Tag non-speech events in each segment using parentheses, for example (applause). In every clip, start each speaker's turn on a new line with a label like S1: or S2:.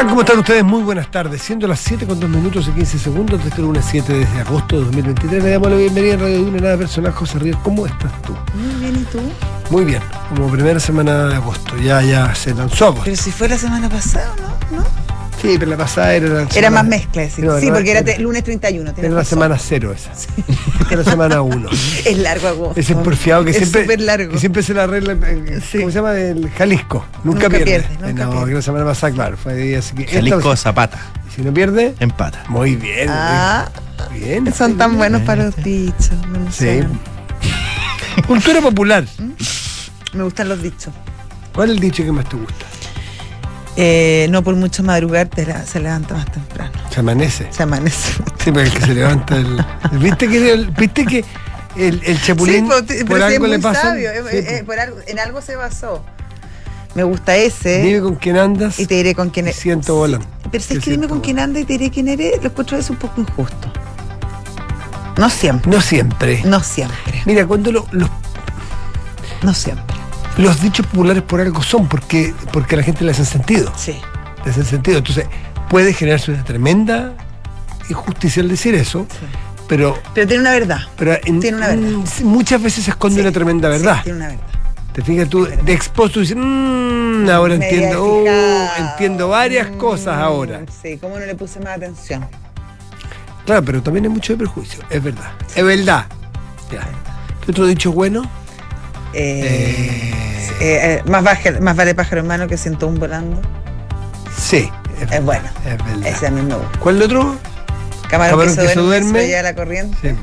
S1: tal? ¿Cómo están ustedes? Muy buenas tardes. Siendo las 7 con 2 minutos y 15 segundos de este lunes 7 de agosto de 2023, le damos la bienvenida en Radio Duna, nada personal, José Ríos. ¿Cómo estás tú?
S2: Muy bien, ¿y tú?
S1: Muy bien, como primera semana de agosto. Ya, ya se lanzó agosto.
S2: Pero si fue la semana pasada, ¿no?
S1: Sí, pero la pasada era la
S2: Era
S1: semana-
S2: más mezcla, sí,
S1: No,
S2: sí
S1: no,
S2: porque era
S1: era-
S2: te- lunes 31.
S1: Era la
S2: razón.
S1: semana cero esa. Era la semana 1. (laughs)
S2: Es largo agosto.
S1: Ese porfiado que
S2: es
S1: siempre,
S2: largo.
S1: que siempre se la arregla,
S2: Sí.
S1: ¿cómo se llama? El Jalisco. Nunca,
S2: Nunca
S1: pierde.
S2: pierde,
S1: Eh,
S2: nunca
S1: no,
S2: pierde.
S1: que la semana pasada, claro, fue así que
S3: Jalisco Zapata.
S1: si no pierde,
S3: Empata.
S1: muy bien.
S2: Ah,
S1: bien.
S2: son tan
S1: bien.
S2: buenos para los dichos.
S1: Sí. (laughs) Cultura popular.
S2: Me gustan los dichos.
S1: ¿Cuál es el dicho que más te gusta?
S2: Eh, no por mucho madrugar te la- se levanta más temprano.
S1: Se amanece.
S2: Se amanece.
S1: Sí, porque el que se levanta el. ¿Viste que, el, ¿viste que el, el chapulín
S2: Sí, pero,
S1: por
S2: pero
S1: algo
S2: es
S1: le
S2: muy
S1: pasa?
S2: sabio. eh,
S1: Sí,
S2: eh,
S1: pues.
S2: por algo- en algo se basó. Me gusta ese.
S1: Dime con quién andas
S2: Y te diré con quién eres.
S1: siento volando.
S2: Pero si es que dime con quién anda y te diré quién eres, lo encuentro eso un poco injusto. No siempre.
S1: No siempre.
S2: No siempre.
S1: Mira, cuando lo- los,
S2: No siempre.
S1: Los dichos populares por algo son, porque, porque a la gente le hacen sentido.
S2: Sí.
S1: Le hacen sentido. Entonces, puede generarse una tremenda injusticia al decir eso,
S2: sí.
S1: pero,
S2: Pero tiene una verdad.
S1: pero en-
S2: Tiene una verdad.
S1: mm, muchas veces se esconde
S2: Sí,
S1: una tremenda
S2: sí,
S1: verdad.
S2: tiene una verdad.
S1: Te fijas tú, de expuesto dices, "Mm, ahora
S2: Me
S1: entiendo,
S2: fijado.
S1: entiendo varias
S2: Mm,
S1: cosas ahora.
S2: Sí, ¿cómo no le puse más atención?
S1: Claro, pero también hay mucho de perjuicio, es verdad. Es verdad. Ya. ¿Qué otro dicho bueno?
S2: Eh, eh, eh, más, baje- más vale pájaro en mano que ciento un volando.
S1: Sí, es,
S2: Es bueno.
S1: es verdad.
S2: Ese a mí me gusta.
S1: ¿Cuál el otro?
S2: Camarón,
S1: Camarón
S2: que, se duerme, se la corriente.
S1: Sí.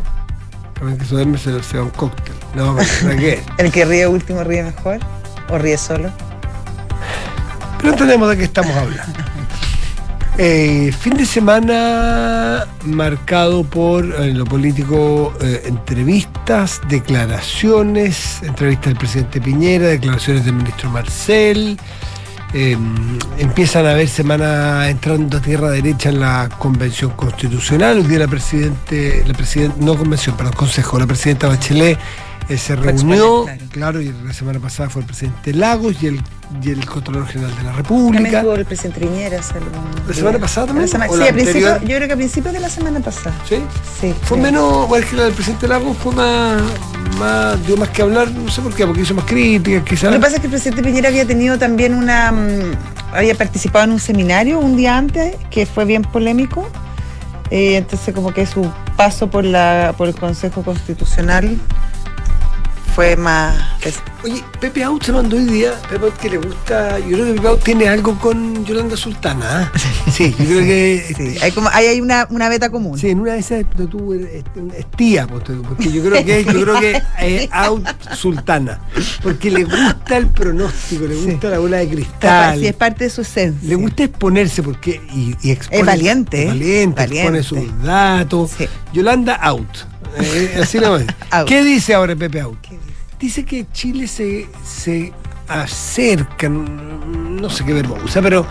S1: También que se duerme se, se da un cóctel. No, (laughs) ¿para qué?
S2: El que ríe último ríe mejor. O ríe solo.
S1: Pero entendemos de qué estamos hablando. Eh, fin de semana marcado por en lo político eh, entrevistas, declaraciones, entrevistas del presidente Piñera, declaraciones del ministro Marcel. eh, empiezan a haber semana entrando a tierra derecha en la convención constitucional. Hoy día la presidente, la presidenta, no convención, perdón, consejo, la presidenta Bachelet eh, se reunió,
S2: exponer,
S1: claro, y la semana pasada fue el presidente Lagos y el, y el Contralor General de la
S2: También
S1: República.
S2: estuvo el presidente Piñera.
S1: ¿La semana pasada también?
S2: La semana-
S1: ¿O
S2: sí, a principio, yo creo que a principios de la semana pasada.
S1: ¿Sí?
S2: Sí.
S1: Fue
S2: sí.
S1: menos, bueno, es que la del presidente Lagos fue más, más, dio más que hablar, no sé por qué, porque hizo más críticas, quizás.
S2: Lo que pasa es que el presidente Piñera había tenido también una. mm, había participado en un seminario un día antes que fue bien polémico. Eh, entonces, como que su paso por, la, por el Consejo Constitucional fue más.
S1: Oye, Pepe Out se mandó hoy día, Pepe Out que le gusta, yo creo que Pepe Out tiene algo con Yolanda Sultana, ¿ah? Sí, yo creo que... (laughs)
S2: sí, hay, como, hay, una, una beta común.
S1: Sí, en una de esas tú, es, tía, tú, porque yo creo que yo creo que es out sultana, porque le gusta el pronóstico, le gusta la bola de cristal,
S2: sí, es parte de su esencia.
S1: le gusta exponerse porque y, y expone,
S2: Es valiente,
S1: es valiente,
S2: Valiente.
S1: expone sus datos. Yolanda out, Eh, así lo. (laughs) ¿Qué dice ahora Pepe out?
S2: ¿Qué dice?
S1: Dice que Chile se, se acerca, no sé qué verbo usa, pero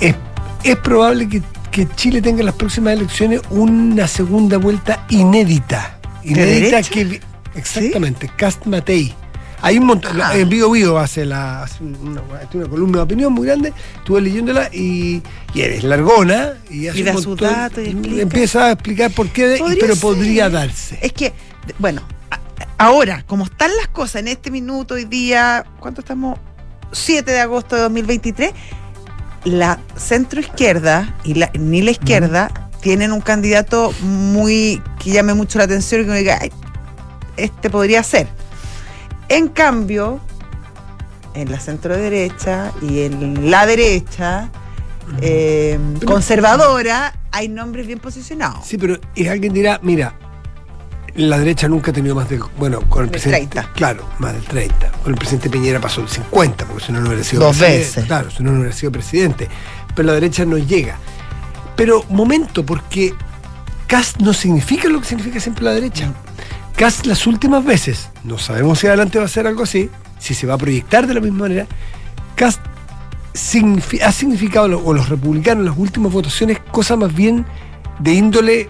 S1: es, es probable que, que Chile tenga en las próximas elecciones una segunda vuelta inédita. Inédita que exactamente, Cast Matei. Hay un montón,
S2: Ah.
S1: en Vivo Vivo hace, la, hace una, columna de opinión muy grande, estuve leyéndola y, y eres largona y, hace
S2: Y da
S1: un
S2: sus
S1: montón-
S2: datos y explica.
S1: empieza a explicar por qué,
S2: Podría
S1: pero
S2: ser.
S1: podría darse.
S2: Es que, bueno, ahora, como están las cosas en este minuto, hoy día, ¿cuánto estamos? 7 de agosto de 2023, la centroizquierda y la, ni la izquierda tienen un candidato muy que llame mucho la atención y que uno diga, "Ay, este podría ser. En cambio, en la centro derecha y en la derecha eh,
S1: Pero-
S2: conservadora hay nombres bien posicionados.
S1: Sí, pero alguien dirá, mira, la derecha nunca ha tenido más de, bueno, con el presidente,
S2: 30.
S1: claro, más del 30. Con el presidente Piñera pasó el 50, porque si no no hubiera sido
S2: Dos
S1: presidente.
S2: veces.
S1: Claro, si no no hubiera sido presidente. Pero la derecha no llega. Pero momento, porque Cast no significa lo que significa siempre la derecha. Cast las últimas veces, no sabemos si adelante va a ser algo así, si se va a proyectar de la misma manera, signifi- ha significado, o los republicanos en las últimas votaciones, cosas más bien de índole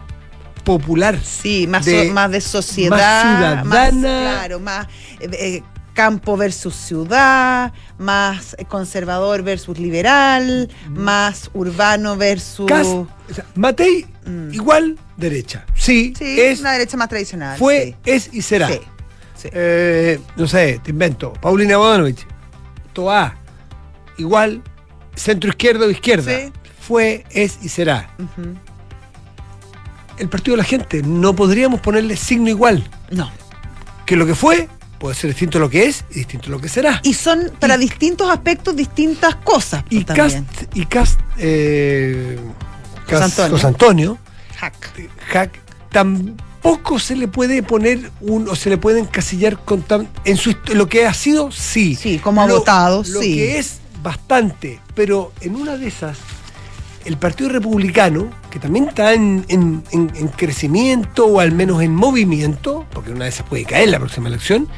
S1: popular.
S2: Sí, más,
S1: de-
S2: so- más de sociedad.
S1: más ciudadana.
S2: claro, más. eh, eh, campo versus ciudad, más eh, conservador versus liberal, más urbano versus...
S1: Cast, o sea, Matei,
S2: Mm.
S1: igual derecha. Sí,
S2: Sí,
S1: es,
S2: una derecha más tradicional.
S1: fue, es y será.
S2: sí.
S1: Eh, no sé, te invento. Paulina Bodanovich, Toa, igual, centro izquierda o izquierda.
S2: Sí.
S1: Fue, es y será. El partido de la gente, no podríamos ponerle signo igual.
S2: No.
S1: Que lo que fue puede ser distinto a lo que es y distinto a lo que será.
S2: Y son para distintos aspectos distintas cosas. pues,
S1: Y. Cast, y Cast, eh,
S2: José
S1: Cast-
S2: Antonio.
S1: José Antonio,
S2: Hack.
S1: Hack, tampoco se le puede poner un, o se le puede encasillar con tan- en su lo que ha sido, sí.
S2: Sí, como ha
S1: Lo-
S2: votado,
S1: Lo
S2: sí.
S1: que es bastante, pero en una de esas, el Partido Republicano, que también está en, en- en- en crecimiento o al menos en movimiento, porque una de esas puede caer en la próxima elección,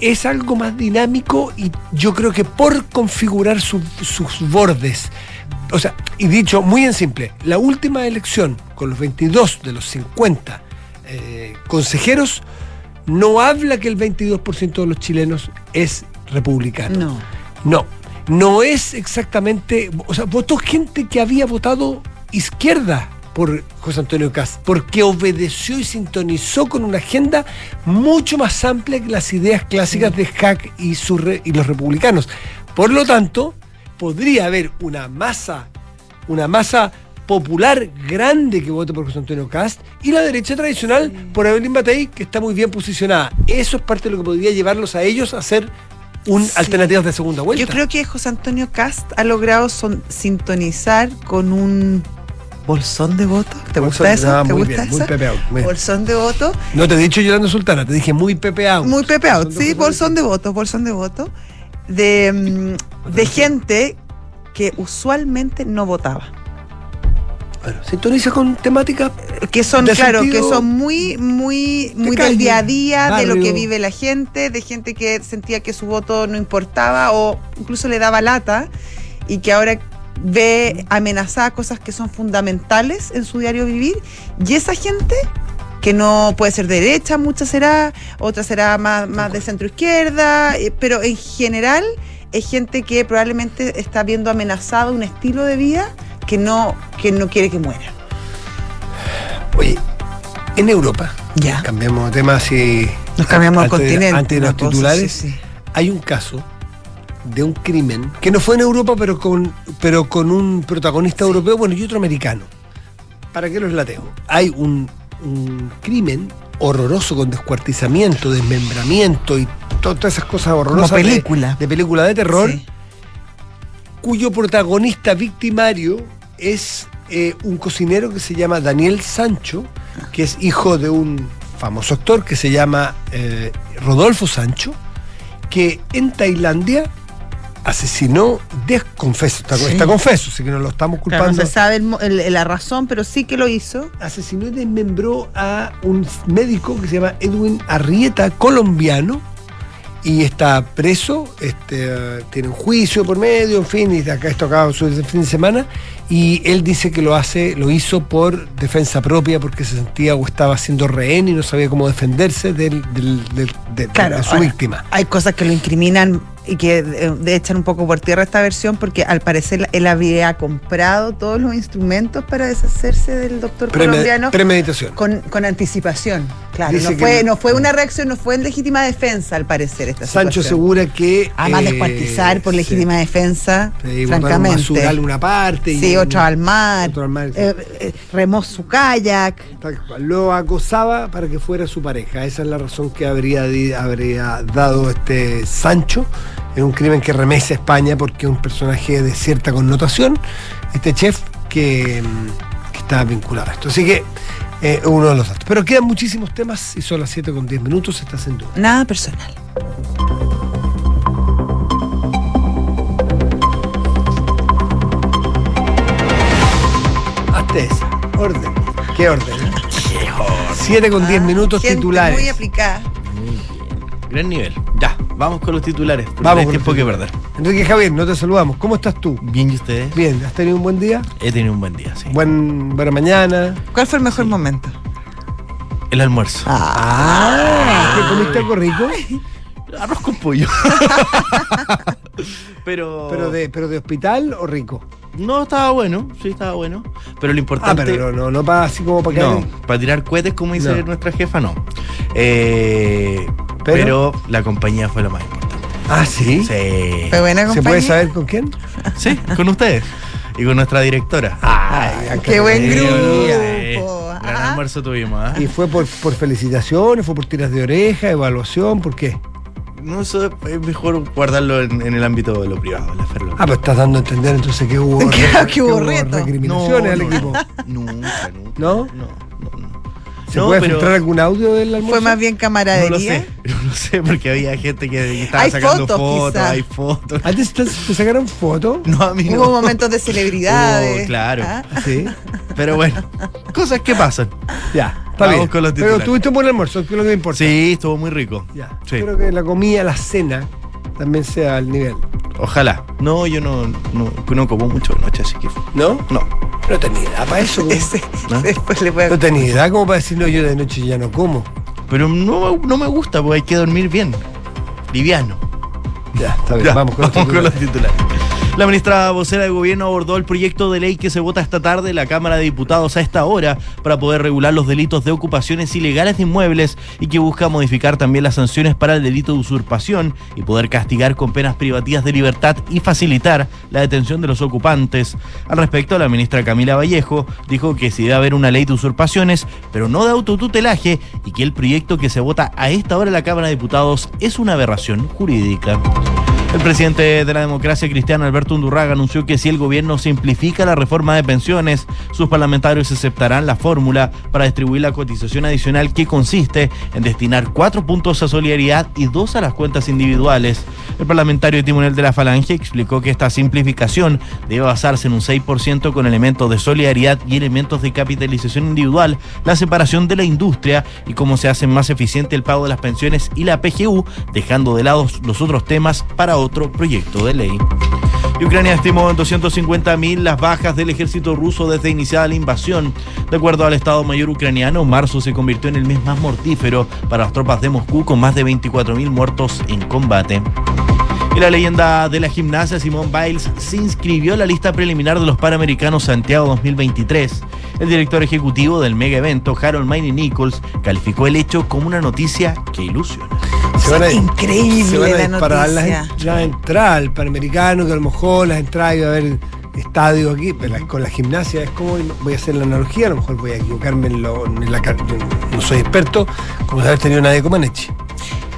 S1: es algo más dinámico y yo creo que por configurar su- sus bordes. O sea, y dicho muy en simple, la última elección con los 22 de los 50 eh, consejeros no habla que el 22% de los chilenos es republicano.
S2: No.
S1: No, no es exactamente, o sea, votó gente que había votado izquierda por José Antonio Cast, porque obedeció y sintonizó con una agenda mucho más amplia que las ideas clásicas de Hack y, su re- y los republicanos. Por lo tanto, podría haber una masa, una masa popular grande que vote por José Antonio Cast y la derecha tradicional por Evelyn Matei, que está muy bien posicionada. Eso es parte de lo que podría llevarlos a ellos a ser un
S2: Sí.
S1: alternativas de segunda vuelta.
S2: Yo creo que José Antonio Cast ha logrado son- sintonizar con un bolsón de voto. ¿Te
S1: Bolsón-
S2: gusta eso?
S1: Ah,
S2: ¿Te
S1: muy
S2: gusta
S1: bien, muy
S2: eso?
S1: pepeado, muy bien.
S2: Bolsón de voto.
S1: No te he dicho llorando sultana, te dije muy pepeado.
S2: Muy pepeado,
S1: dos
S2: sí, bolsón de voto, bolsón de voto. De, mm, de gente que usualmente no votaba.
S1: Bueno, sintoniza con temáticas.
S2: Que son, claro, que son muy, muy, muy
S1: calle,
S2: del día a día, de lo que vive la gente, de gente que sentía que su voto no importaba o incluso le daba lata y que ahora ve amenazadas cosas que son fundamentales en su diario vivir. Y esa gente, que no puede ser de derecha, mucha será, otra será más, más de centro izquierda, eh, pero en general es gente que probablemente está viendo amenazado un estilo de vida que no, que no quiere que muera.
S1: Oye, en Europa,
S2: Ya.
S1: cambiamos de tema así.
S2: Nos cambiamos de
S1: de-
S2: continente.
S1: Antes de los
S2: cosa,
S1: titulares,
S2: sí, sí.
S1: hay un caso de un crimen que no fue en Europa, pero con, pero con un protagonista europeo, bueno, y otro americano. ¿Para qué los lateo? Hay un, un crimen horroroso con descuartizamiento, desmembramiento y to- todas esas cosas horrorosas. de-
S2: película.
S1: De, película de terror. Cuyo protagonista victimario es eh, un cocinero que se llama Daniel Sancho, que es hijo de un famoso actor que se llama eh, Rodolfo Sancho, que en Tailandia asesinó, desconfeso, está,
S2: Sí.
S1: está confeso, así que no lo estamos
S2: Claro,
S1: culpando.
S2: no se sabe el mo- el- la razón, pero sí que lo hizo.
S1: asesinó y desmembró a un médico que se llama Edwin Arrieta, colombiano, y está preso, este, tiene un juicio por medio, en fin, y acá esto acaba el fin de semana, y él dice que lo hace, lo hizo por defensa propia, porque se sentía o estaba siendo rehén y no sabía cómo defenderse del, del- del- de, de-
S2: Claro,
S1: de su
S2: ahora,
S1: víctima.
S2: Hay cosas que lo incriminan y que eh, de echan un poco por tierra esta versión porque al parecer él había comprado todos los instrumentos para deshacerse del doctor
S1: Preme-
S2: colombiano
S1: premeditación.
S2: con, con anticipación. Claro, no fue,
S1: no-
S2: no fue una reacción, no fue en legítima defensa al parecer esta
S1: Sancho asegura que...
S2: Además
S1: eh,
S2: descuartizar por
S1: sí,
S2: legítima defensa,
S1: sí, botaron
S2: francamente.
S1: basural una parte. y-
S2: Sí, otro al mar,
S1: otro al mar,
S2: eh, eh, remó su kayak.
S1: Lo acosaba para que fuera su pareja. Esa es la razón que habría, habría dado este Sancho. Es un crimen que remece a España porque es un personaje de cierta connotación. Este chef que, mm, que está vinculado a esto. Así que eh, uno de los datos. Pero quedan muchísimos temas y son las 7 con 10 minutos. Estás en duda.
S2: Nada personal.
S1: Hazte esa. Orden. ¿Qué orden? (laughs) 7 con 10
S2: Ah,
S1: minutos
S2: gente
S1: titulares.
S2: Muy aplicada.
S3: Gran nivel. Ya, vamos con los titulares.
S1: Vamos
S3: no hay tiempo que perder.
S1: Enrique Javier, no te saludamos. ¿Cómo estás tú?
S3: Bien, ¿y ustedes?
S1: Bien, ¿has tenido un buen día?
S3: He tenido un buen día, sí.
S1: Buen, buena mañana.
S2: ¿Cuál fue el mejor momento?
S3: El almuerzo.
S1: Ah, ¿qué comiste algo rico?
S3: Arroz con pollo. (laughs) pero.
S1: ¿Pero de, ¿Pero de hospital o rico?
S3: No, estaba bueno, sí, estaba bueno. Pero lo
S1: Ah,
S3: importante.
S1: pero no, no, no para así como para que
S3: No,
S1: alguien-
S3: para tirar cohetes, como dice
S1: No.
S3: nuestra jefa, no. Eh,
S1: ¿Pero?
S3: pero, la compañía fue lo más importante.
S1: Ah, sí.
S3: Sí.
S2: Fue buena
S1: ¿Se
S2: compañía.
S1: puede saber con quién?
S3: Sí, con ustedes. Y con nuestra directora.
S1: Ay, acá
S2: Qué buen grupo.
S3: Sí, Gran
S2: Ah.
S3: almuerzo tuvimos, ¿ah?
S1: ¿Y fue por, por felicitaciones, fue por tiras de oreja, evaluación? ¿Por qué?
S3: No, eso es mejor guardarlo en, en el ámbito de lo privado, la Ferlo.
S1: Ah, pues estás dando a entender entonces que hubo, (laughs)
S2: Que-
S1: re-
S2: que hubo reto.
S1: recriminaciones al
S3: no,
S1: equipo.
S3: Nunca, nunca.
S1: ¿No?
S3: No, no, no.
S1: ¿Se
S3: No,
S1: puede filtrar algún audio del almuerzo?
S2: Fue más bien
S3: No lo
S2: camaradería.
S3: sé, (laughs) no lo sé, porque había gente que estaba
S2: Hay
S3: sacando
S2: fotos,
S3: hay fotos.
S1: ¿Antes te, te sacaron fotos?
S3: No, a mí no.
S2: Hubo momentos de (laughs) celebridades.
S3: Oh, claro.
S2: ¿ah?
S1: Sí.
S3: Pero bueno, cosas que pasan.
S1: Ya, está
S3: Vamos
S1: bien.
S3: con los
S1: Pero tuviste un buen almuerzo, que es lo que me importa.
S3: Sí, estuvo muy rico.
S1: Ya.
S3: Sí.
S1: Espero que la comida, la cena, también sea al nivel.
S3: Ojalá. No, yo no, no, no como mucho de noche, así que.
S1: ¿No?
S3: No.
S1: No tenía edad para eso. (laughs)
S2: Ese-
S3: ¿No?
S2: Después le puede
S1: No tenía edad como para decir, no, yo de noche ya no como.
S3: Pero no, no me gusta, porque hay que dormir bien. Liviano.
S1: Ya, está bien.
S3: Ya,
S1: vamos con los titulares.
S3: titulares. La ministra vocera de gobierno abordó el proyecto de ley que se vota esta tarde en la Cámara de Diputados a esta hora para poder regular los delitos de ocupaciones ilegales de inmuebles y que busca modificar también las sanciones para el delito de usurpación y poder castigar con penas privativas de libertad y facilitar la detención de los ocupantes. Al respecto, la ministra Camila Vallejo dijo que sí debe haber una ley de usurpaciones, pero no de autotutelaje y que el proyecto que se vota a esta hora en la Cámara de Diputados es una aberración jurídica. El presidente de la democracia cristiana, Alberto Undurraga, anunció que si el gobierno simplifica la reforma de pensiones, sus parlamentarios aceptarán la fórmula para distribuir la cotización adicional que consiste en destinar cuatro puntos a solidaridad y dos a las cuentas individuales. El parlamentario Timonel de la Falange explicó que esta simplificación debe basarse en un 6% con elementos de solidaridad y elementos de capitalización individual, la separación de la industria y cómo se hace más eficiente el pago de las pensiones y la PGU, dejando de lado los otros temas para otro proyecto de ley. Ucrania estimó en 250.000 las bajas del ejército ruso desde iniciada la invasión. De acuerdo al Estado Mayor ucraniano, marzo se convirtió en el mes más mortífero para las tropas de Moscú, con más de 24.000 muertos en combate. Y la leyenda de la gimnasia Simone Biles se inscribió en la lista preliminar de los Panamericanos Santiago 2023. El director ejecutivo del mega evento, Harold Miney Nichols, calificó el hecho como una noticia que ilusiona.
S1: Se van a,
S2: Increíble
S1: se van a
S2: la
S1: disparar
S2: noticia.
S1: las, la entrada al Panamericano, que a lo mejor las entradas iba a haber estadios aquí, pero la- con la gimnasia es como, voy a hacer la analogía, a lo mejor voy a equivocarme en, lo, en la car- yo no soy experto, como haber tenido nadie como Nechi.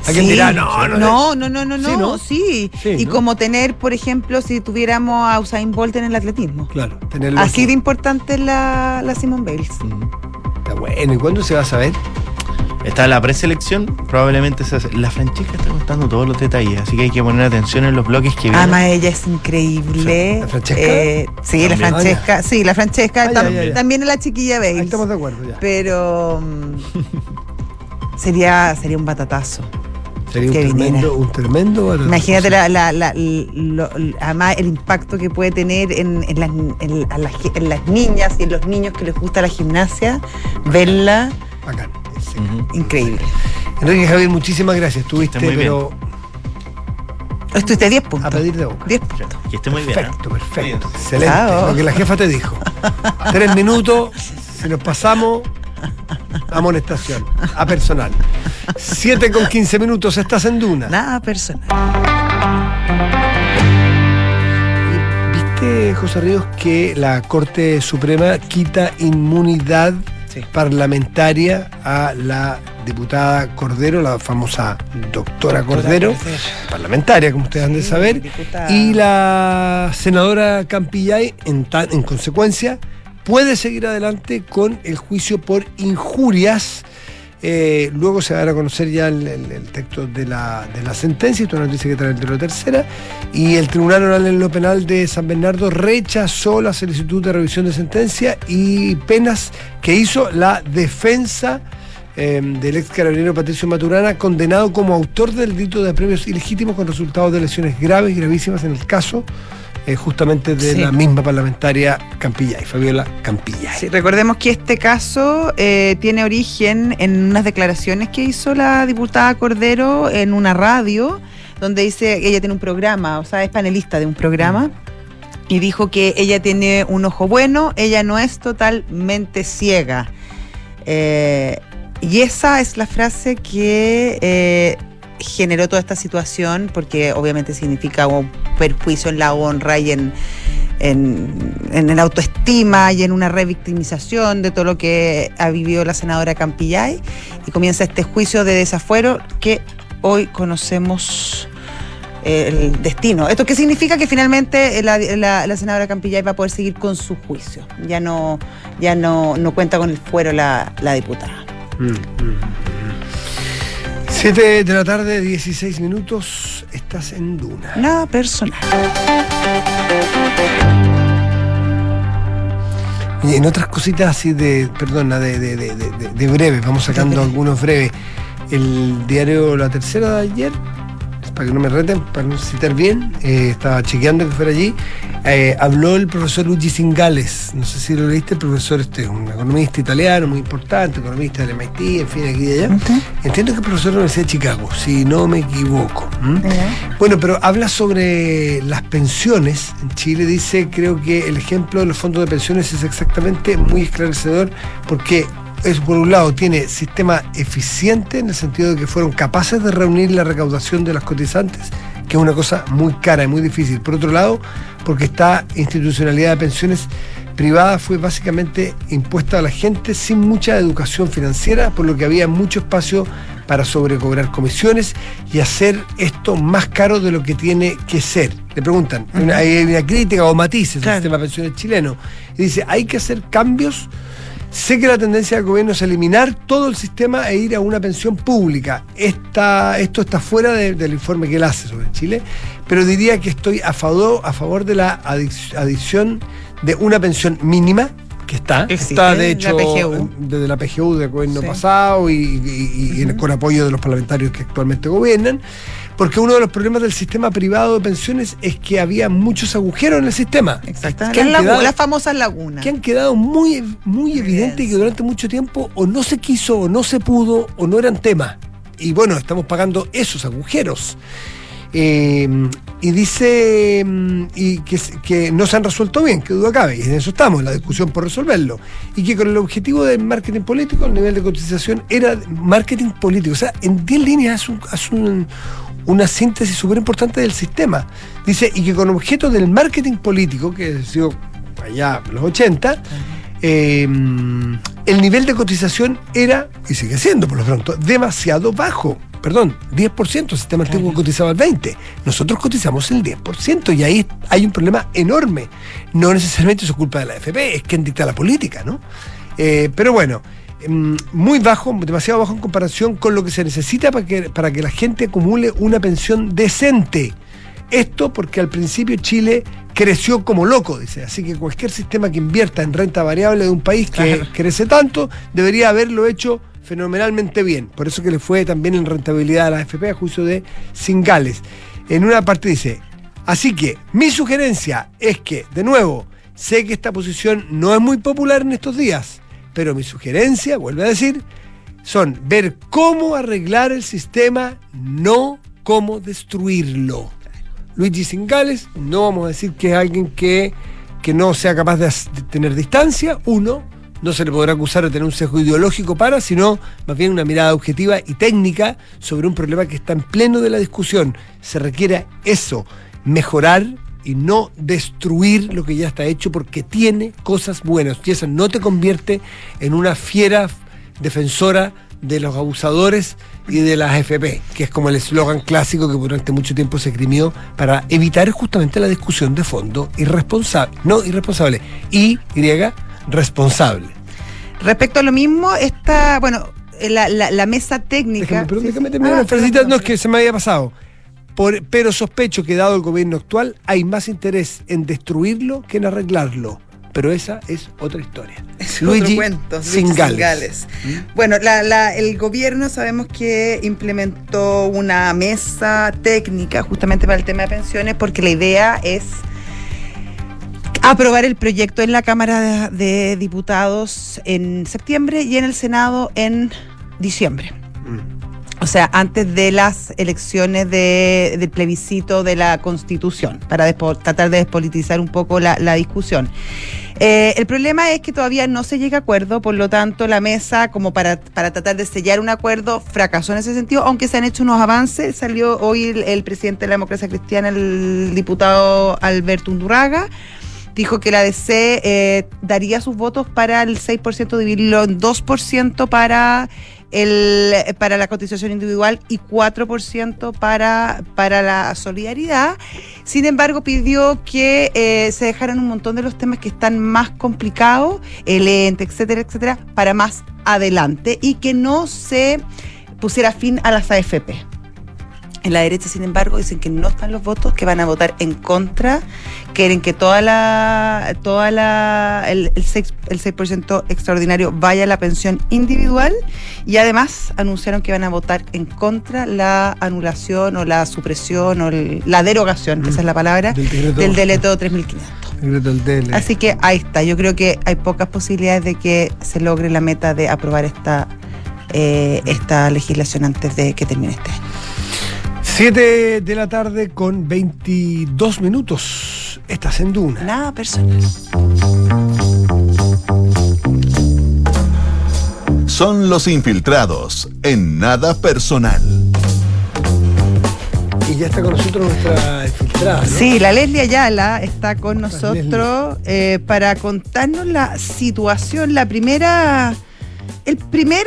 S1: Alguien
S2: Sí.
S1: dirá, no, no,
S2: no, no, no, no,
S1: Sí,
S2: no,
S1: ¿no?
S2: sí.
S1: Sí,
S2: y
S1: ¿no?
S2: como tener, por ejemplo, si tuviéramos a Usain Bolt en el atletismo.
S1: Claro, tenerlo
S2: Así
S1: aquí.
S2: de importante la, la Simone Bales.
S1: Está bueno, ¿y cuándo se va a saber?
S3: Está la preselección, probablemente se hace. La Francesca está contando todos los detalles, así que hay que poner atención en los bloques que vienen.
S2: Además, ella es increíble.
S1: ¿La Francesca?
S2: Eh, sí, la. Francesca. Sí, la Francesca. También es la chiquilla
S1: Ahí
S2: Bales.
S1: estamos de acuerdo ya.
S2: Pero mm, (laughs) sería, sería un batatazo.
S1: Sería un tremendo, un tremendo batatazo.
S2: Imagínate la, la, la- lo- además el impacto que puede tener en, en las, en- a las, en las niñas y en los niños que les gusta la gimnasia, verla,
S1: Bacán.
S2: Increíble.
S1: Enrique Javier, muchísimas gracias. Estuviste, pero
S2: Estuviste 10
S1: a
S2: puntos.
S1: pedir de boca.
S2: 10 puntos.
S3: Que esté muy bien. ¿eh?
S1: Perfecto, perfecto. Excelente.
S2: Chao.
S1: Lo que la jefa te dijo. Tres minutos, si nos pasamos, amonestación. A personal. Siete con 15 minutos, estás en Duna.
S2: Nada personal.
S1: ¿Viste, José Ríos, que la Corte Suprema quita inmunidad
S2: Sí.
S1: parlamentaria a la diputada Cordero, la famosa doctora Cordero, parlamentaria, como ustedes han de saber,
S2: diputada.
S1: y la senadora Campillay, en, en consecuencia, puede seguir adelante con el juicio por injurias. Eh, luego se va a conocer ya el, texto de la, sentencia, esto es una noticia que trae el la tercera, y el Tribunal Oral en lo Penal de San Bernardo rechazó la solicitud de revisión de sentencia y penas que hizo la defensa eh, del ex carabinero Patricio Maturana, condenado como autor del delito de premios ilegítimos con resultados de lesiones graves y gravísimas en el caso eh, justamente de
S2: Sí.
S1: la misma parlamentaria Campillay, Fabiola Campillay.
S2: Sí, recordemos que este caso eh, tiene origen en unas declaraciones que hizo la diputada Cordero en una radio, donde dice, ella tiene un programa, o sea, es panelista de un programa, y dijo que ella tiene un ojo bueno, ella no es totalmente ciega. Eh, y esa es la frase que generó toda esta situación, porque obviamente significa un perjuicio en la honra y en, en, en la autoestima y en una revictimización de todo lo que ha vivido la senadora Campillay. Y comienza este juicio de desafuero que hoy conocemos eh, el destino. ¿Esto qué significa? Que finalmente la, la- la senadora Campillay va a poder seguir con su juicio. Ya no, ya no, no cuenta con el fuero la, la diputada.
S1: 7 de la tarde, 16 minutos, estás en Duna.
S2: Nada personal.
S1: Y en otras cositas así de, perdona, de, de, de, de- de breve, vamos sacando algunos breves. El diario La Tercera de ayer, para que no me reten, para no citar bien, eh, estaba chequeando que fuera allí, eh, habló el profesor Luigi Singales, no sé si lo leíste, el profesor este es un economista italiano muy importante, economista del MIT, en fin, aquí y allá. Entiendo que es profesor de la Universidad de Chicago, si no me equivoco. ¿m? Bueno, pero habla sobre las pensiones. En Chile dice, creo que el ejemplo de los fondos de pensiones es exactamente muy esclarecedor porque es por un lado tiene sistema eficiente en el sentido de que fueron capaces de reunir la recaudación de las cotizantes, que es una cosa muy cara y muy difícil. Por otro lado, porque esta institucionalidad de pensiones privada fue básicamente impuesta a la gente sin mucha educación financiera, por lo que había mucho espacio para sobrecobrar comisiones y hacer esto más caro de lo que tiene que ser. Le preguntan, hay una- hay una crítica o matices
S2: Claro.
S1: al sistema de pensiones chileno. Y dice, hay que hacer cambios. Sé que la tendencia del gobierno es eliminar todo el sistema e ir a una pensión pública. Esta, esto está fuera de- del informe que él hace sobre Chile, pero diría que estoy a favor, a favor de la adic- adición de una pensión mínima, que está,
S2: Existe,
S1: está de hecho desde la PGU del gobierno
S2: Sí.
S1: pasado y, y- y en- con apoyo de los parlamentarios que actualmente gobiernan, porque uno de los problemas del sistema privado de pensiones es que había muchos agujeros en el sistema.
S2: Exactamente.
S1: Que han
S2: Las,
S1: quedado-
S2: las famosas lagunas.
S1: que han quedado muy, muy evidentes y que durante mucho tiempo o no se quiso o no se pudo o no eran tema. Y bueno, estamos pagando esos agujeros. Eh, y dice mm, y que, no se han resuelto bien, que duda cabe, y en eso estamos, en la discusión por resolverlo. Y que con el objetivo del marketing político, el nivel de cotización era marketing político. O sea, en 10 líneas un- hace un- una síntesis súper importante del sistema. Dice, y que con objeto del marketing político, que ha sido allá en los 80, eh, el nivel de cotización era, y sigue siendo por lo pronto, demasiado bajo. Perdón, 10%, el sistema antiguo cotizaba el 20%. Nosotros cotizamos el 10% y ahí hay un problema enorme. No necesariamente es culpa de la FP, es quien dicta la política, ¿no? Eh, pero bueno, muy bajo, demasiado bajo en comparación con lo que se necesita para que, para que la gente acumule una pensión decente. Esto porque al principio Chile creció como loco, dice. Así que cualquier sistema que invierta en renta variable de un país que
S2: Claro.
S1: crece tanto, debería haberlo hecho fenomenalmente bien. Por eso que le fue también en rentabilidad a la FP a juicio de Singales. En una parte dice, así que mi sugerencia es que, de nuevo, sé que esta posición no es muy popular en estos días, pero mi sugerencia, vuelve a decir, son ver cómo arreglar el sistema, no cómo destruirlo. Luigi Singales, no vamos a decir que es alguien que, que no sea capaz de, de tener distancia, uno, no se le podrá acusar de tener un sesgo ideológico para, sino más bien una mirada objetiva y técnica sobre un problema que está en pleno de la discusión. Se requiere eso, mejorar y no destruir lo que ya está hecho porque tiene cosas buenas. Y eso no te convierte en una fiera defensora de los abusadores y de las FP, que es como el eslogan clásico que durante mucho tiempo se esgrimió para evitar justamente la discusión de fondo irresponsable, no irresponsable, y griega responsable.
S2: Respecto a lo mismo, esta, bueno, la, la- la mesa técnica.
S1: Déjame, perdón,
S2: Sí,
S1: déjame
S2: sí.
S1: terminar
S2: Ah, perdón,
S1: no es que se me había pasado. Por- pero sospecho que dado el gobierno actual hay más interés en destruirlo que en arreglarlo. Pero esa es otra historia. (laughs)
S2: Es otro cuento, Luigi
S1: Singales.
S2: Singales. Bueno, la- la- el gobierno sabemos que implementó una mesa técnica justamente para el tema de pensiones porque la idea es aprobar el proyecto en la Cámara de, de Diputados en septiembre y en el Senado en diciembre. O sea, antes de las elecciones de, del plebiscito de la Constitución, para despo- tratar de despolitizar un poco la, discusión. Eh, el problema es que todavía no se llega a acuerdo, por lo tanto la mesa, como para, tratar de sellar un acuerdo, fracasó en ese sentido, aunque se han hecho unos avances. Salió hoy el, el presidente de la democracia cristiana, el diputado Alberto Undurraga, dijo que la DC eh, daría sus votos para el 6%, dividirlo en 2% para el para la cotización individual y 4% para, para la solidaridad. Sin embargo, pidió que eh, se dejaran un montón de los temas que están más complicados, el ente, etcétera, etcétera, para más adelante y que no se pusiera fin a las AFP. En la derecha, sin embargo, dicen que no están los votos, que van a votar en contra, quieren que toda la, toda la, el, el 6%, el 6% extraordinario vaya a la pensión individual y además anunciaron que van a votar en contra la anulación o la supresión o el- la derogación, esa es la palabra,
S1: Del decreto.
S2: del deleto 3500.
S1: Decreto del DL.
S2: Así que ahí está, yo creo que hay pocas posibilidades de que se logre la meta de aprobar esta, eh, esta legislación antes de que termine este año.
S1: 7 de la tarde con 22 minutos. Estás en Duna.
S2: Nada personal.
S4: Son los infiltrados en nada personal.
S1: Y ya está con nosotros nuestra infiltrada, ¿no?
S2: Sí, la Leslie Ayala está con nosotros eh, para contarnos la situación, la primera, el primer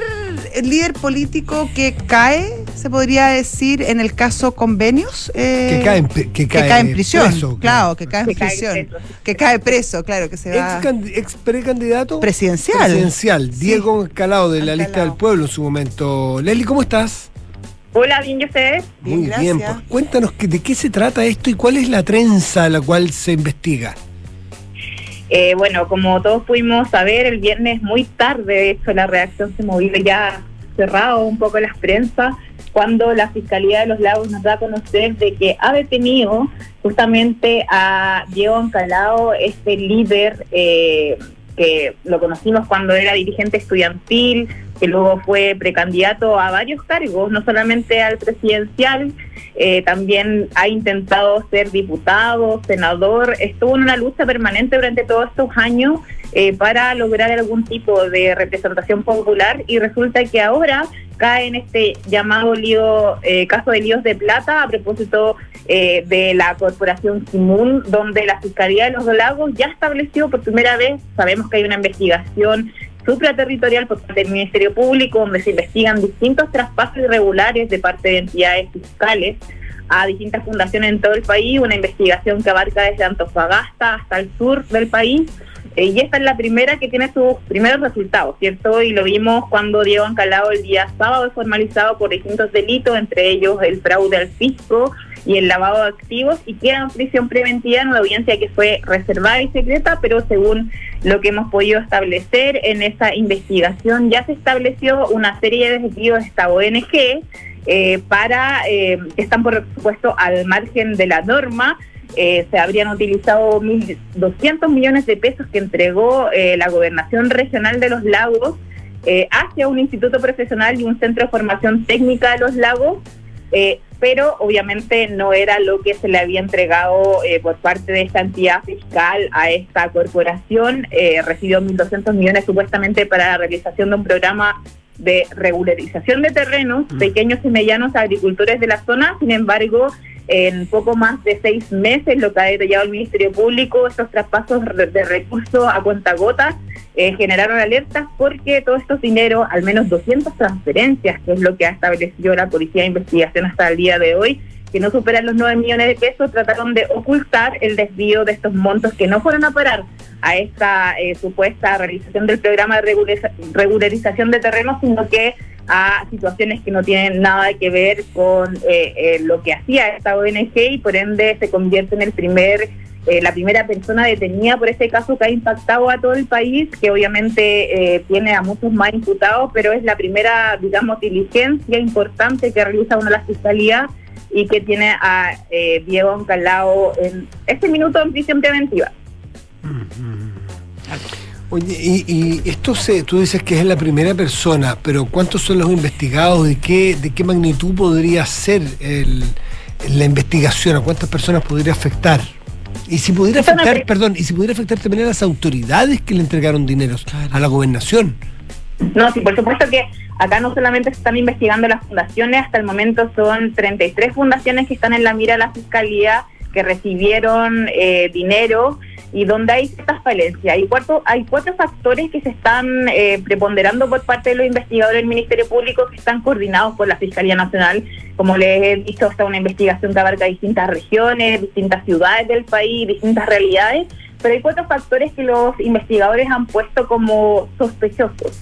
S2: líder político que cae, se podría decir, en el caso convenios. eh,
S1: Que cae en, que
S2: que
S1: cae
S2: en prisión,
S1: preso,
S2: claro, que cae en
S5: Que cae
S2: prisión,
S5: preso.
S2: que cae preso, claro, que se va
S1: Ex, ex precandidato
S2: presidencial.
S1: presidencial,
S2: Sí.
S1: Diego Escalado de la
S2: Escalado.
S1: lista del pueblo en su momento. Leslie, ¿cómo estás?
S5: Hola, bien, ¿y ustedes?
S2: Bien,
S1: Muy bien,
S2: gracias.
S1: pues cuéntanos que- de qué se trata esto y cuál es la trenza a la cual se investiga.
S5: Eh, bueno, como todos pudimos saber, el viernes muy tarde, de hecho, la reacción se movió ya cerrado un poco las prensas, cuando la Fiscalía de los Lagos nos da a conocer de que ha detenido justamente a Diego Ancalao, este líder eh, que lo conocimos cuando era dirigente estudiantil, que luego fue precandidato a varios cargos, no solamente al presidencial, eh, también ha intentado ser diputado, senador, estuvo en una lucha permanente durante todos estos años eh, para lograr algún tipo de representación popular y resulta que ahora cae en este llamado lío, eh, caso de líos de plata a propósito eh, de la corporación Simún, donde la Fiscalía de los Lagos ya estableció por primera vez, sabemos que hay una investigación supraterritorial por parte del Ministerio Público, donde se investigan distintos traspasos irregulares de parte de entidades fiscales a distintas fundaciones en todo el país, una investigación que abarca desde Antofagasta hasta el sur del país. Eh, y esta es la primera que tiene sus primeros resultados, ¿cierto? Y lo vimos cuando Diego Ancalao el día sábado es formalizado por distintos delitos, entre ellos el fraude al fisco y el lavado de activos, y queda en prisión preventiva en una audiencia que fue reservada y secreta, pero según lo que hemos podido establecer en esa investigación, ya se estableció una serie de desvíos de esta ONG eh, para eh, que están por supuesto al margen de la norma. Eh, se habrían utilizado 1.200 millones de pesos que entregó eh, la gobernación regional de los lagos eh, hacia un instituto profesional y un centro de formación técnica de los lagos, eh, pero obviamente no era lo que se le había entregado eh, por parte de esta entidad fiscal a esta corporación. Eh, recibió 1.200 millones supuestamente para la realización de un programa de regularización de terrenos, pequeños y medianos agricultores de la zona. Sin embargo, en poco más de seis meses, lo que ha detallado el Ministerio Público, estos traspasos de recursos a cuentagotas eh, generaron alertas porque todos estos dineros, al menos 200 transferencias, que es lo que ha establecido la Policía de Investigación hasta el día de hoy, que no superan los 9 millones de pesos, trataron de ocultar el desvío de estos montos que no fueron a parar a esta eh, supuesta realización del programa de regulariza- regularización de terrenos, sino que a situaciones que no tienen nada que ver con eh, eh, lo que hacía esta ONG y por ende se convierte en el primer eh, la primera persona detenida por este caso que ha impactado a todo el país, que obviamente eh, tiene a muchos más imputados, pero es la primera, digamos, diligencia importante que realiza una de las fiscalías y que tiene a eh, Diego Ancalao en este minuto en prisión preventiva.
S1: Oye, y, y esto se, tú dices que es la primera persona, pero ¿cuántos son los investigados? ¿De qué, de qué magnitud podría ser el, la investigación? ¿A cuántas personas podría afectar? Y si pudiera afectar, perdón, y si pudiera afectar también a las autoridades que le entregaron dineros a la gobernación.
S5: No, sí, por supuesto que acá no solamente se están investigando las fundaciones, hasta el momento son 33 fundaciones que están en la mira de la Fiscalía, que recibieron eh, dinero y donde hay ciertas falencias. Hay cuatro, hay cuatro factores que se están eh, preponderando por parte de los investigadores del Ministerio Público que están coordinados por la Fiscalía Nacional. Como les he dicho, está una investigación que abarca distintas regiones, distintas ciudades del país, distintas realidades pero hay cuatro factores que los investigadores han puesto como sospechosos.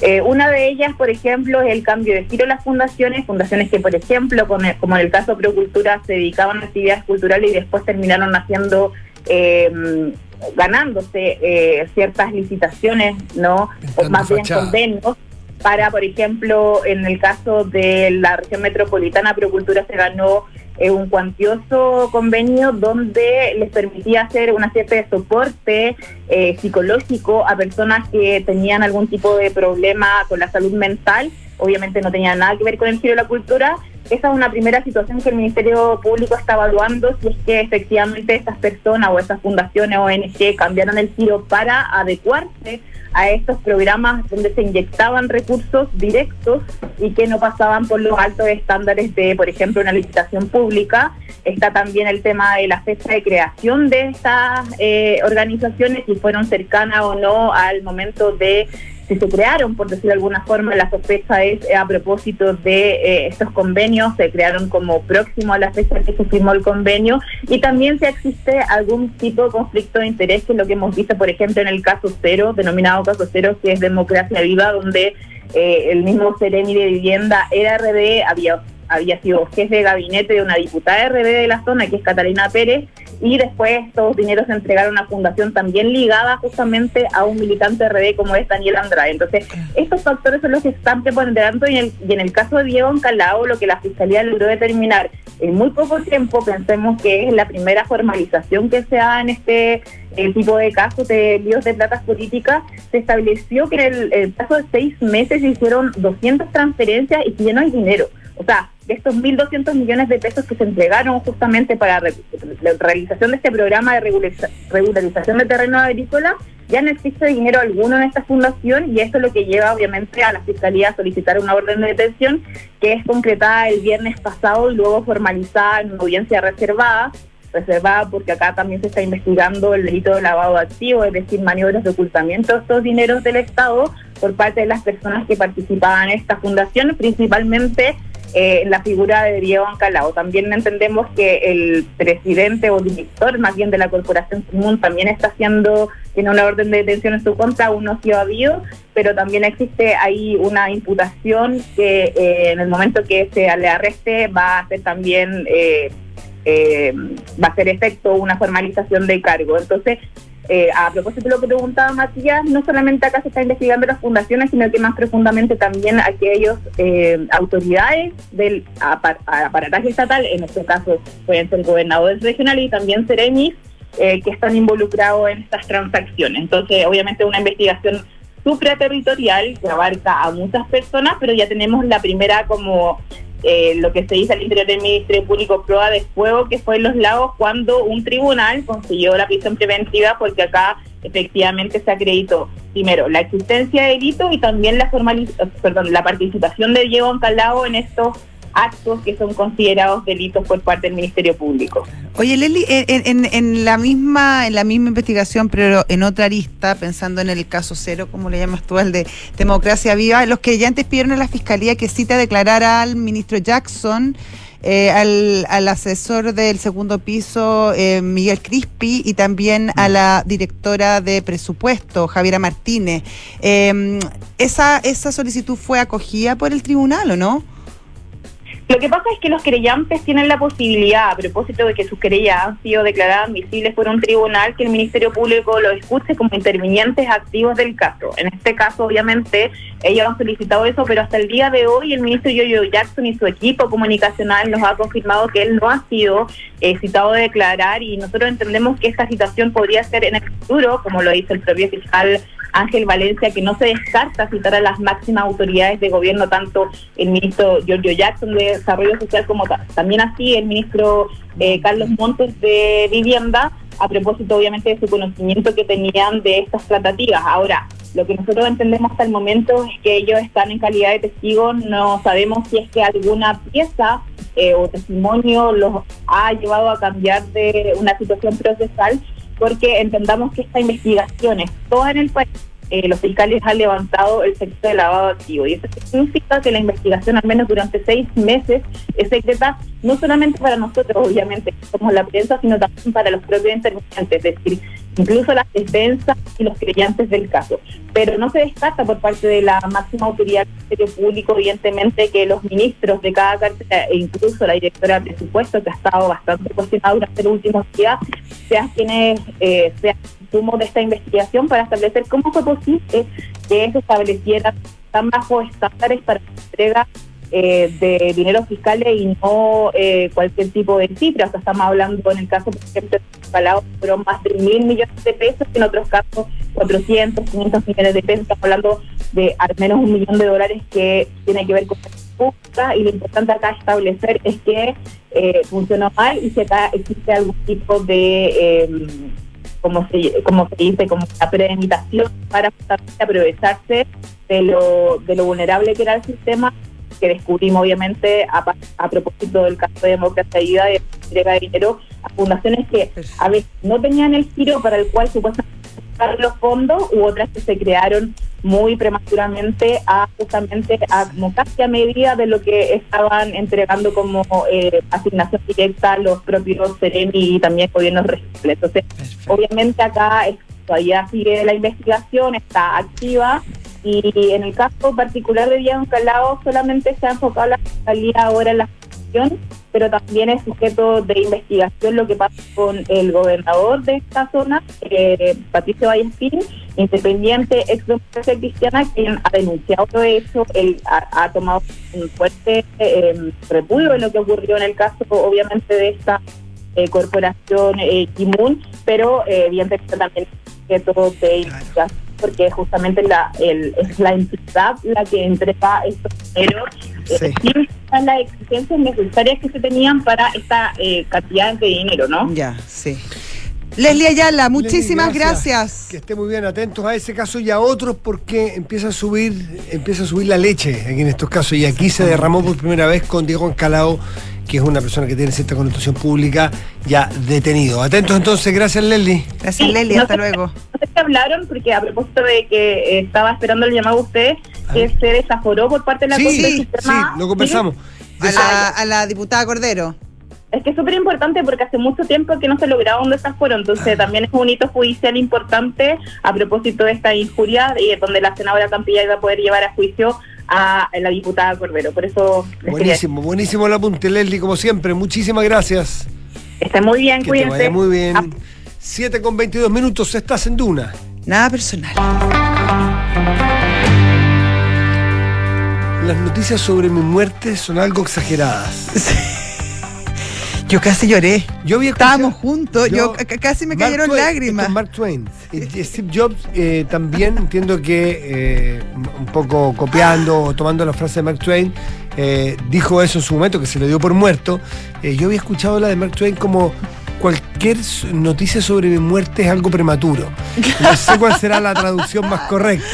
S5: Eh, una de ellas, por ejemplo, es el cambio de giro de las fundaciones, fundaciones que, por ejemplo, con el- como en el caso Procultura, se dedicaban a actividades culturales y después terminaron haciendo, eh, ganándose eh, ciertas licitaciones, ¿no? O más bien
S1: fachada.
S5: convenios para, por ejemplo, en el caso de la región metropolitana, Procultura se ganó eh, un cuantioso convenio donde les permitía hacer una cierta de soporte eh, psicológico a personas que tenían algún tipo de problema con la salud mental. Obviamente no tenía nada que ver con el giro de la cultura. Esa es una primera situación que el Ministerio Público está evaluando si es que efectivamente estas personas o estas fundaciones ONG cambiaron el giro para adecuarse a estos programas donde se inyectaban recursos directos y que no pasaban por los altos estándares de, por ejemplo, una licitación pública. Está también el tema de la fecha de creación de estas eh, organizaciones, si fueron cercanas o no al momento de si se crearon, por decirlo de alguna forma, la sospecha es eh, a propósito de eh, estos convenios, se crearon como próximo a la fecha que se firmó el convenio, y también si existe algún tipo de conflicto de interés, que es lo que hemos visto, por ejemplo, en el caso cero, denominado caso cero, que es Democracia Viva, donde eh, el mismo Seremi de Vivienda era RD, había había sido jefe de gabinete de una diputada RD de la zona, que es Catalina Pérez, y después estos dineros se entregaron a una fundación también ligada justamente a un militante RD como es Daniel Andrade. Entonces, estos factores son los que están preponderando y y en el caso de Diego Ancalao, lo que la Fiscalía logró determinar en muy poco tiempo, pensemos que es la primera formalización que se da en este eh, tipo de casos de líos de platas políticas, se estableció que en el, el plazo de seis meses se hicieron 200 transferencias y que ya no hay dinero. O sea, de estos 1.200 millones de pesos que se entregaron justamente para la realización de este programa de regulariza- regularización de terreno agrícola, ya no existe dinero alguno en esta fundación y esto es lo que lleva obviamente a la Fiscalía a solicitar una orden de detención que es concretada el viernes pasado y luego formalizada en una audiencia reservada reservada porque acá también se está investigando el delito de lavado de activos, es decir, maniobras de ocultamiento de estos dineros del Estado por parte de las personas que participaban en esta fundación, principalmente eh, la figura de Diego Ancalao. También entendemos que el presidente o director más bien de la Corporación Común también está haciendo, tiene una orden de detención en su contra, uno sí ha habido, pero también existe ahí una imputación que eh, en el momento que se le arreste va a hacer también... Eh, eh, va a hacer efecto una formalización de cargo. Entonces, eh, a propósito de lo que preguntaba Matías, no solamente acá se está investigando las fundaciones, sino que más profundamente también aquellos eh, autoridades del apar- aparataje estatal, en este caso pueden ser gobernadores regionales y también seremis, eh, que están involucrados en estas transacciones. Entonces, obviamente una investigación supraterritorial que abarca a muchas personas, pero ya tenemos la primera como eh, lo que se dice al interior del Ministerio Público prueba de fuego que fue en los lagos cuando un tribunal consiguió la prisión preventiva porque acá efectivamente se acreditó primero la existencia de delito y también la perdón, la participación de Diego Ancalao en estos actos que son considerados delitos por parte del Ministerio Público.
S2: Oye, Leli, en, en- en la misma en la misma investigación, pero en otra arista, pensando en el caso cero, como le llamas tú, el de Democracia Viva, los que ya antes pidieron a la Fiscalía que cita a declarar al ministro Jackson, eh, al, al asesor del segundo piso, eh, Miguel Crispi, y también a la directora de presupuesto, Javiera Martínez. Eh, ¿esa, ¿Esa solicitud fue acogida por el tribunal o no?
S5: Lo que pasa es que los querellantes tienen la posibilidad, a propósito de que sus querellas han sido declaradas admisibles por un tribunal, que el Ministerio Público lo escuche como intervinientes activos del caso. En este caso, obviamente, ellos han solicitado eso, pero hasta el día de hoy el ministro Yoyo Jackson y su equipo comunicacional nos ha confirmado que él no ha sido eh, citado a declarar y nosotros entendemos que esta situación podría ser en el futuro, como lo dice el propio fiscal Ángel Valencia, que no se descarta citar a las máximas autoridades de gobierno, tanto el ministro Giorgio Jackson de Desarrollo Social como también así el ministro eh, Carlos Montes de Vivienda, a propósito obviamente de su conocimiento que tenían de estas tratativas. Ahora, lo que nosotros entendemos hasta el momento es que ellos están en calidad de testigos, no sabemos si es que alguna pieza eh, o testimonio los ha llevado a cambiar de una situación procesal, porque entendamos que esta investigación es toda en el país. Eh, los fiscales han levantado el secreto de lavado activo. Y eso significa que la investigación al menos durante seis meses es secreta no solamente para nosotros obviamente que somos la prensa sino también para los propios intervinientes es decir incluso las defensas y los creyentes del caso. Pero no se descarta por parte de la máxima autoridad del Ministerio Público evidentemente que los ministros de cada cartera e incluso la directora de presupuesto que ha estado bastante cuestionada durante los últimos días sean quienes eh, sean sumo de esta investigación para establecer cómo fue posible que se estableciera tan bajos estándares para la entrega eh, de dinero fiscales y no eh, cualquier tipo de cifra. O sea, estamos hablando en el caso, por ejemplo, de Palau fueron más de mil millones de pesos, en otros casos 400, 500 millones de pesos. Estamos hablando de al menos un millón de dólares que tiene que ver con y lo importante acá establecer es que eh, funcionó mal y si acá existe algún tipo de eh, como se, como se dice, como la premeditación para aprovecharse de lo, de lo vulnerable que era el sistema, que descubrimos obviamente a, a propósito del caso de democracia y de entrega de dinero a fundaciones que a veces no tenían el giro para el cual supuestamente los fondos u otras que se crearon muy prematuramente a justamente a como casi a medida de lo que estaban entregando como eh, asignación directa los propios Ceremi y también gobiernos regionales. Entonces, obviamente acá todavía sigue la investigación, está activa y en el caso particular de Diego Calao solamente se ha enfocado la fiscalía ahora en la pero también es sujeto de investigación lo que pasa con el gobernador de esta zona, eh, Patricio Vallespín, independiente ex democracia cristiana, quien ha denunciado todo eso, él ha, tomado un fuerte eh, repudio en lo que ocurrió en el caso, obviamente, de esta eh, corporación eh, Kimun, pero eh, evidentemente también es sujeto de investigación porque justamente la, el, es la entidad la que entrega estos dineros sí. las exigencias necesarias que se tenían para esta eh, cantidad de dinero, ¿no?
S2: Ya, sí. Leslie Ayala, muchísimas gracias.
S1: Que esté muy bien atentos a ese caso y a otros porque empieza a subir, empieza a subir la leche aquí en estos casos. Y aquí se derramó por primera vez con Diego Encalao, que es una persona que tiene cierta connotación pública, ya detenido. Atentos entonces, gracias Leslie.
S2: Gracias Leslie, hasta luego.
S5: No sé si hablaron, porque a propósito de que eh, estaba esperando el llamado a usted, que se desaforó por parte de la
S1: Sí,
S5: Corte
S1: sí,
S5: Suprema.
S1: lo conversamos.
S2: A la, a la diputada Cordero.
S5: Es que es súper importante porque hace mucho tiempo que no se lograba un desaforo, entonces también es un hito judicial importante a propósito de esta injuria y donde la senadora Campilla iba a poder llevar a juicio a la diputada Cordero. Por eso quería
S1: Buenísimo, buenísimo el apunte, Leslie, como siempre. Muchísimas gracias.
S5: Estén muy bien,
S1: Que te
S5: cuídense.
S1: vaya muy bien.
S5: Ah,
S1: 7 con 22 minutos, estás en Duna.
S2: Nada personal.
S1: Las noticias sobre mi muerte son algo exageradas. (laughs)
S2: Yo casi lloré.
S1: Yo había
S2: Estábamos juntos, yo, c- casi me
S1: Mark
S2: cayeron
S1: Twain,
S2: lágrimas.
S1: esto es Mark Twain. Steve Jobs eh, también entiendo que eh, un poco copiando o tomando la frase de Mark Twain, eh, dijo eso en su momento, que se le dio por muerto. Eh, yo había escuchado la de Mark Twain como cualquier noticia sobre mi muerte es algo prematuro. No sé cuál será la traducción más correcta.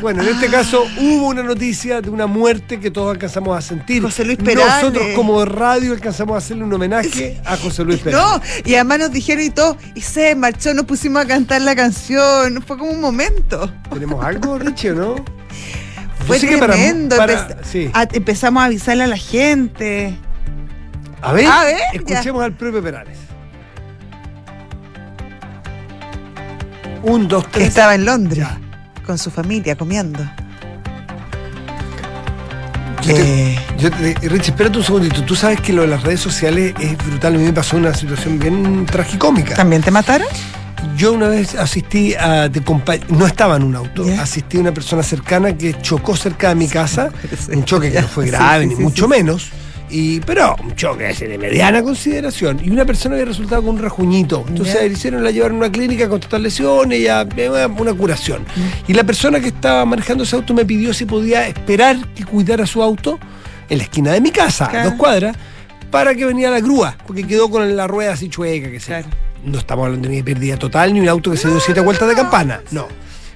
S1: Bueno, en este caso hubo una noticia de una muerte que todos alcanzamos a sentir.
S2: José Luis Perales.
S1: Nosotros como radio alcanzamos a hacerle un homenaje a José Luis Perales.
S2: No, y además nos dijeron y todo, y se marchó, nos pusimos a cantar la canción. Fue como un momento.
S1: ¿Tenemos algo, Richie, o no?
S2: Fue
S1: Yo para-
S2: tremendo.
S1: para-
S2: empe-
S1: sí.
S2: a- empezamos a avisarle a la gente.
S1: A ver,
S2: A ver, ya.
S1: escuchemos al propio Perales. Un, dos, tres.
S2: estaba en Londres
S1: Ya.
S2: Con su familia comiendo.
S1: Yo te-
S2: Eh,
S1: yo te- Richie, espérate un segundito. Tú sabes que lo de las redes sociales es brutal. A mí me pasó una situación bien tragicómica.
S2: ¿También te mataron?
S1: Yo una vez asistí a. de no estaba en un auto. Asistí a una persona cercana que chocó cerca de mi casa. (laughs)
S2: sí.
S1: Un choque que no fue grave,
S2: sí,
S1: ni mucho menos. Y, pero un choque ese de mediana consideración. Y una persona había resultado con un rajuñito. Entonces le hicieron, la llevaron a una clínica con total lesiones, ya, eh, una, una curación.
S2: Mm.
S1: Y la persona que estaba manejando ese auto me pidió si podía esperar que cuidara su auto en la esquina de mi casa, a dos cuadras, para que venía la grúa, porque quedó con la rueda así chueca, que sea.
S2: Claro.
S1: No estamos hablando ni de pérdida total, ni un auto que se dio siete vueltas de campana. No.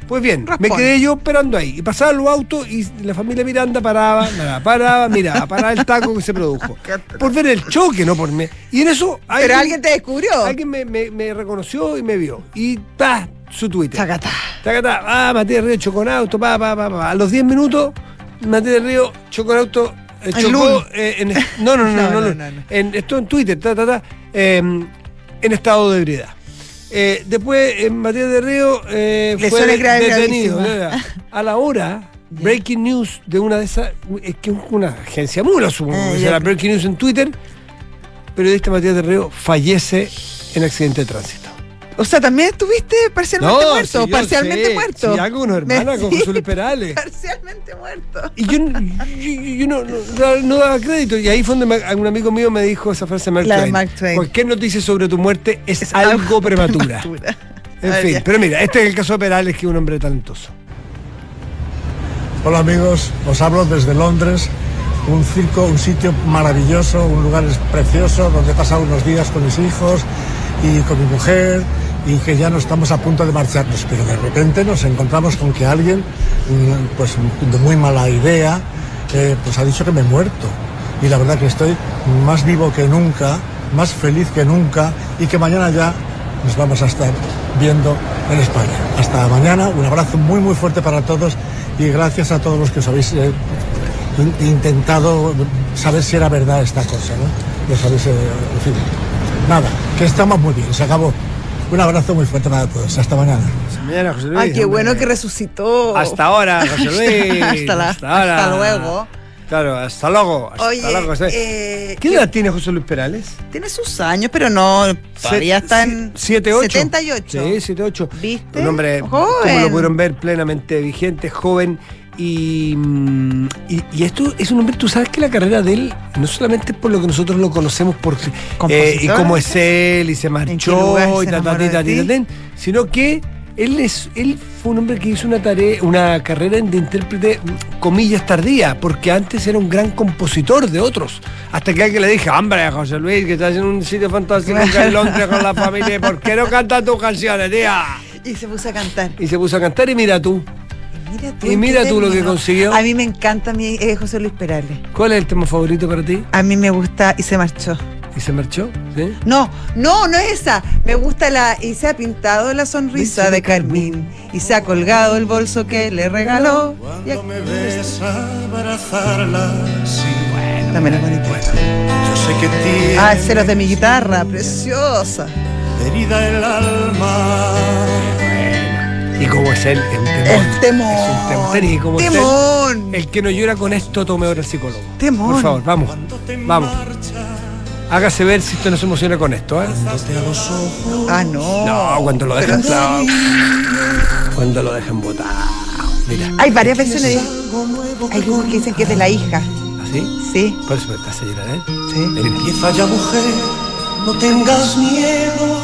S1: Pues bien, me quedé yo esperando ahí. Y pasaban los autos y la familia Miranda paraba, paraba, paraba, miraba, paraba el taco que se produjo. (laughs) Por ver el choque, no por mí. Y en eso
S2: Pero alguien te descubrió.
S1: alguien me, me- me reconoció y me vio. Y ta, su Twitter.
S2: Chacatá.
S1: Tacatá, ah, Matías Río chocó en auto, pa, pa, pa, pa. A los 10 minutos, Matías Río chocó en auto, eh, chocó eh, en, no, no, no, (laughs) no,
S2: No,
S1: no,
S2: no,
S1: no.
S2: no, no.
S1: En, esto en Twitter, ta, ta, ta, eh, en estado de ebriedad. Eh, después, eh, Matías de Río eh, fue detenido. A la hora, breaking news de una de esas, es que es una agencia mula, supongo
S2: Ah,
S1: que breaking news en Twitter, periodista Matías de Río fallece en accidente de tránsito.
S2: O sea, también estuviste parcialmente muerto.
S1: si
S2: parcialmente
S1: sé,
S2: muerto.
S1: Si hago una hermana
S2: Me-
S1: con Luis Perales. (laughs)
S2: Parcialmente muerto.
S1: Y yo, yo- yo no, no, no- no daba crédito. Y ahí fue donde me- un amigo mío me dijo esa frase de Mark, Twain.
S2: Mark Twain.
S1: Cualquier noticia sobre tu muerte es,
S2: Es
S1: algo,
S2: algo
S1: prematura.
S2: prematura.
S1: En
S2: ver, (laughs)
S1: fin,
S2: ya.
S1: pero mira, este es el caso de Perales, que es un hombre talentoso.
S6: Hola amigos, os hablo desde Londres, un circo, un sitio maravilloso, un lugar precioso donde he pasado unos días con mis hijos y con mi mujer y que ya no estamos a punto de marcharnos, pero de repente nos encontramos con que alguien, mm, pues de muy mala idea, eh, pues ha dicho que me he muerto. Y la verdad que estoy más vivo que nunca, más feliz que nunca y que mañana ya nos vamos a estar viendo en España. Hasta mañana, un abrazo muy muy fuerte para todos y gracias a todos los que os habéis eh, in- intentado saber si era verdad esta cosa, ¿no? Los habéis, eh, en fin, nada, que estamos muy bien, se acabó. Un abrazo muy fuerte para todos, hasta mañana.
S1: Mañana, José Luis.
S2: Ay, qué
S1: hombre.
S2: bueno que resucitó.
S1: Hasta ahora, José (laughs) Luis.
S2: Hasta la-
S1: ahora.
S2: hasta luego.
S1: Claro, hasta luego. Hasta
S2: Oye,
S1: luego, José.
S2: eh,
S1: ¿Qué edad tiene José Luis Perales?
S2: Tiene sus años, pero no, todavía está en
S1: 7, 8.
S2: 78.
S1: Sí, 7, 8.
S2: ¿Viste?
S1: Un hombre,
S2: Joven.
S1: como lo pudieron ver, plenamente vigente, joven. Y, mm, y, y esto es un hombre, tú sabes que la carrera de él no solamente por lo que nosotros lo conocemos, por, eh, y cómo es él, y se marchó, y ta, ta, ta, sino que él es él fue un hombre que hizo una tarea, una carrera de intérprete, mm, comillas, tardía, porque antes era un gran compositor de otros. Hasta que alguien le dije, hombre, José Luis, que estás en un sitio fantástico es Londres con la familia, ¿por qué no cantas tus canciones, tía?
S2: Y se puso a cantar.
S1: Y se puso a cantar y mira tú.
S2: Mira tú,
S1: Y
S2: ¿en
S1: mira tú lo que consiguió.
S2: A mí me encanta mi eh, José Luis Perales.
S1: ¿Cuál es el tema favorito para ti?
S2: A mí me gusta y se marchó.
S1: ¿Y se marchó? ¿Sí?
S2: No, no, no es esa. Me gusta la. Y se ha pintado la sonrisa de Carmín. Y se ha colgado el bolso que le regaló. Y aquí-
S7: ves abrazarla, sí.
S2: También es bonito.
S7: Yo sé que tienes
S2: Ah, celos de mi guitarra, preciosa.
S7: herida el alma.
S1: Y como es él, el temón.
S2: El temón.
S1: Es un temón. Y como es él,
S2: Temón.
S1: el que no llora con esto, tome ahora al psicólogo.
S2: Temón.
S1: Por favor, vamos. Vamos. Hágase ver si usted no se emociona con esto, ¿eh?
S2: Ah, no.
S1: No, cuando lo dejan. no. Cuando lo dejan botado. Mira.
S2: Hay varias versiones. Hay grupos que dicen que es de la hija.
S1: ¿Así?
S2: Sí.
S1: Por eso te hace llorar, ¿eh?
S2: Sí.
S1: Mira,
S7: Empieza ya, mujer, no tengas miedo.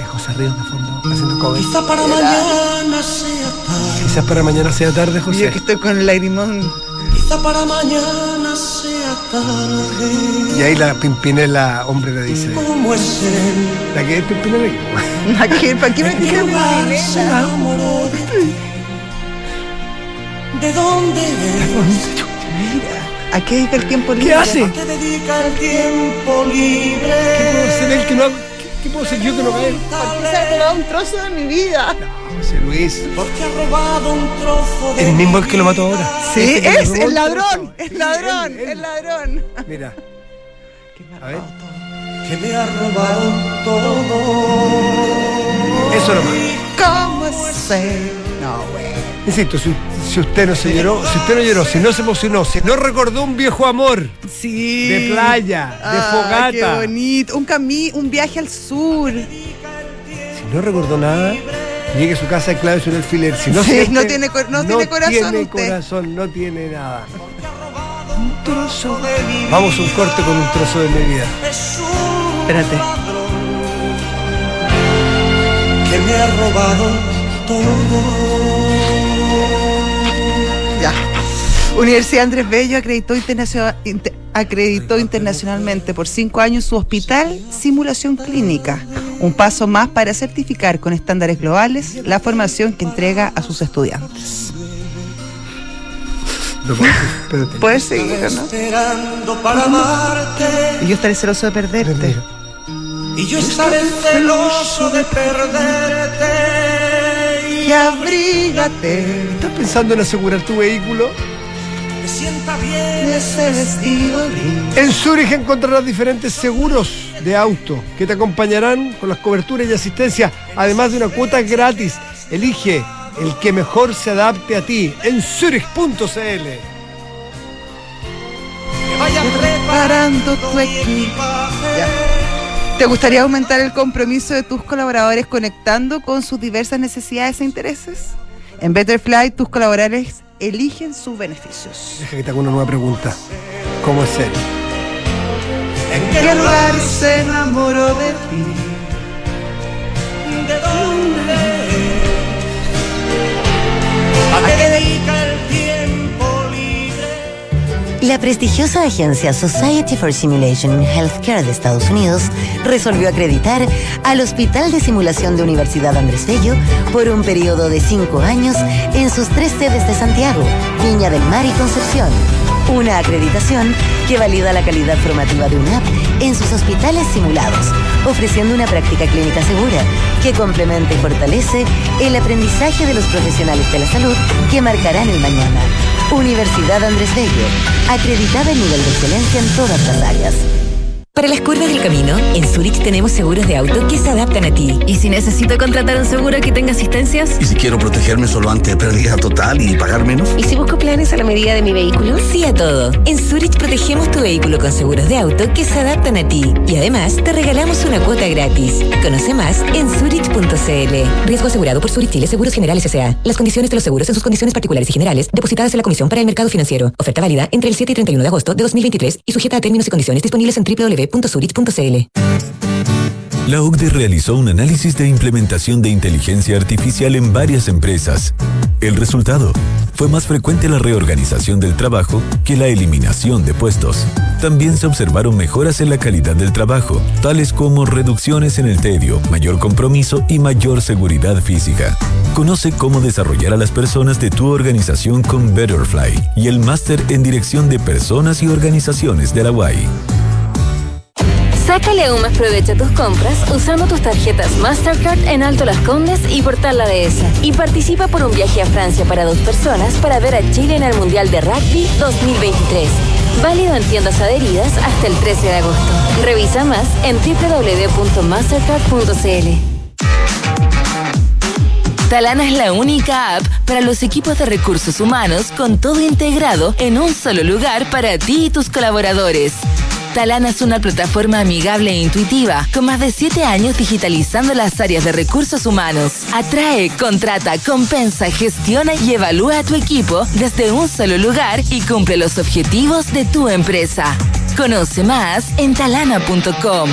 S1: es José Ríos de fondo, haciendo cover.
S7: Quizá para mañana sea tarde.
S1: Quizás para mañana sea tarde,
S2: Yo
S1: José.
S2: que estoy con el lagrimón.
S7: Quizá para mañana sea tarde.
S1: Y ahí la Pimpinela, hombre, le dice.
S7: ¿Cómo es él?
S1: ¿La que es Pimpinela? (laughs)
S2: ¿Para qué, para qué me
S7: ¿En qué lugar se
S2: Pimpinela?
S7: de dónde es?
S2: ¿A qué dedica el tiempo libre?
S1: ¿Qué hace?
S7: ¿A qué dedica el tiempo
S1: ¿Qué puedo
S7: libre?
S1: ser él que no haga- ¿Qué, qué puedo ser yo que no haga él?
S2: Porque se ha robado un trozo de mi vida.
S1: José Luis.
S7: Porque ha robado un trozo de
S1: El mismo
S7: mi
S1: el que lo mató ahora.
S2: Sí,
S1: que
S2: es el
S1: el
S2: ladrón. El
S1: Sí,
S2: ladrón.
S1: él, él.
S2: El ladrón.
S1: Mira. A ver.
S7: Que me ha robado todo.
S1: Eso nomás.
S2: ¿Cómo sé? No, güey.
S1: Insisto, si, si usted no se lloró, si usted no lloró, si no se emocionó, si no recordó un viejo amor
S2: Sí.
S1: de playa, de
S2: Ah, Qué
S1: fogata,
S2: bonito. Un cami un viaje al sur.
S1: si no recordó nada, llegue a su casa y clave un alfiler. Si no,
S2: Sí,
S1: siente-
S2: no tiene cor- no tiene corazón
S1: tiene
S2: usted.
S1: corazón, no tiene nada. Vamos a un corte con un trozo de mi vida.
S2: Espérate.
S7: que me ha robado todo.
S2: Universidad Andrés Bello acreditó, internacional- inter- acreditó internacionalmente por cinco años su hospital Simulación Clínica, un paso más para certificar con estándares globales la formación que entrega a sus estudiantes. Puedes seguir, ¿no?
S7: Esperando para amarte.
S2: Y yo estaré celoso de perderte.
S7: Y yo estaré celoso de perderte.
S2: Y abrígate.
S1: ¿Estás pensando en asegurar tu vehículo?
S7: Me sienta bien
S2: Ese vestido gris.
S1: En Zurich encontrarás diferentes seguros de auto que te acompañarán con las coberturas y asistencia, además de una cuota gratis. Elige el que mejor se adapte a ti en zurich.cl.
S7: que vaya
S2: Preparando tu equipaje. ¿Te gustaría aumentar el compromiso de tus colaboradores conectando con sus diversas necesidades e intereses? En Betterfly, tus colaboradores eligen sus beneficios.
S1: Deja que te haga una nueva pregunta. ¿Cómo es él?
S7: ¿En
S2: ¿Qué lugar se enamoró de ti?
S7: ¿De dónde?
S8: La prestigiosa agencia Society for Simulation in Healthcare de Estados Unidos resolvió acreditar al Hospital de Simulación de Universidad Andrés Bello por un periodo de cinco años en sus tres sedes de Santiago, Viña del Mar y Concepción. Una acreditación que valida la calidad formativa de UNAP en sus hospitales simulados, ofreciendo una práctica clínica segura que complementa y fortalece el aprendizaje de los profesionales de la salud que marcarán el mañana. Universidad Andrés Bello, acreditada en nivel de excelencia en todas las áreas.
S9: Para las curvas del camino, en Zurich tenemos seguros de auto que se adaptan a ti.
S10: ¿Y si necesito contratar un seguro que tenga asistencias?
S11: ¿Y si quiero protegerme solo ante pérdida total y pagar menos?
S10: ¿Y si busco planes a la medida de mi vehículo?
S9: Sí a todo. En Zurich protegemos tu vehículo con seguros de auto que se adaptan a ti. Y además te regalamos una cuota gratis. Conoce más en zurich.cl. Riesgo asegurado por Zurich Chile Seguros Generales S.A. Las condiciones de los seguros en sus condiciones particulares y generales depositadas en la Comisión para el Mercado Financiero. Oferta válida entre el 7 y 31 de agosto de 2023 y sujeta a términos y condiciones disponibles en
S12: La OCDE realizó un análisis de implementación de inteligencia artificial en varias empresas. El resultado fue más frecuente la reorganización del trabajo que la eliminación de puestos. También se observaron mejoras en la calidad del trabajo, tales como reducciones en el tedio, mayor compromiso y mayor seguridad física. Conoce cómo desarrollar a las personas de tu organización con Betterfly y el máster en dirección de personas y organizaciones de la UAI.
S10: Sácale aún más provecho a tus compras usando tus tarjetas Mastercard en Alto Las Condes y Portal La Dehesa. Y participa por un viaje a Francia para dos personas para ver a Chile en el Mundial de Rugby 2023. Válido en tiendas adheridas hasta el 13 de agosto. Revisa más en www.mastercard.cl.
S9: Talana es la única app para los equipos de recursos humanos con todo integrado en un solo lugar para ti y tus colaboradores. Talana es una plataforma amigable e intuitiva, con más de 7 años digitalizando las áreas de recursos humanos. Atrae, contrata, compensa, gestiona y evalúa a tu equipo desde un solo lugar y cumple los objetivos de tu empresa. Conoce más en talana.com.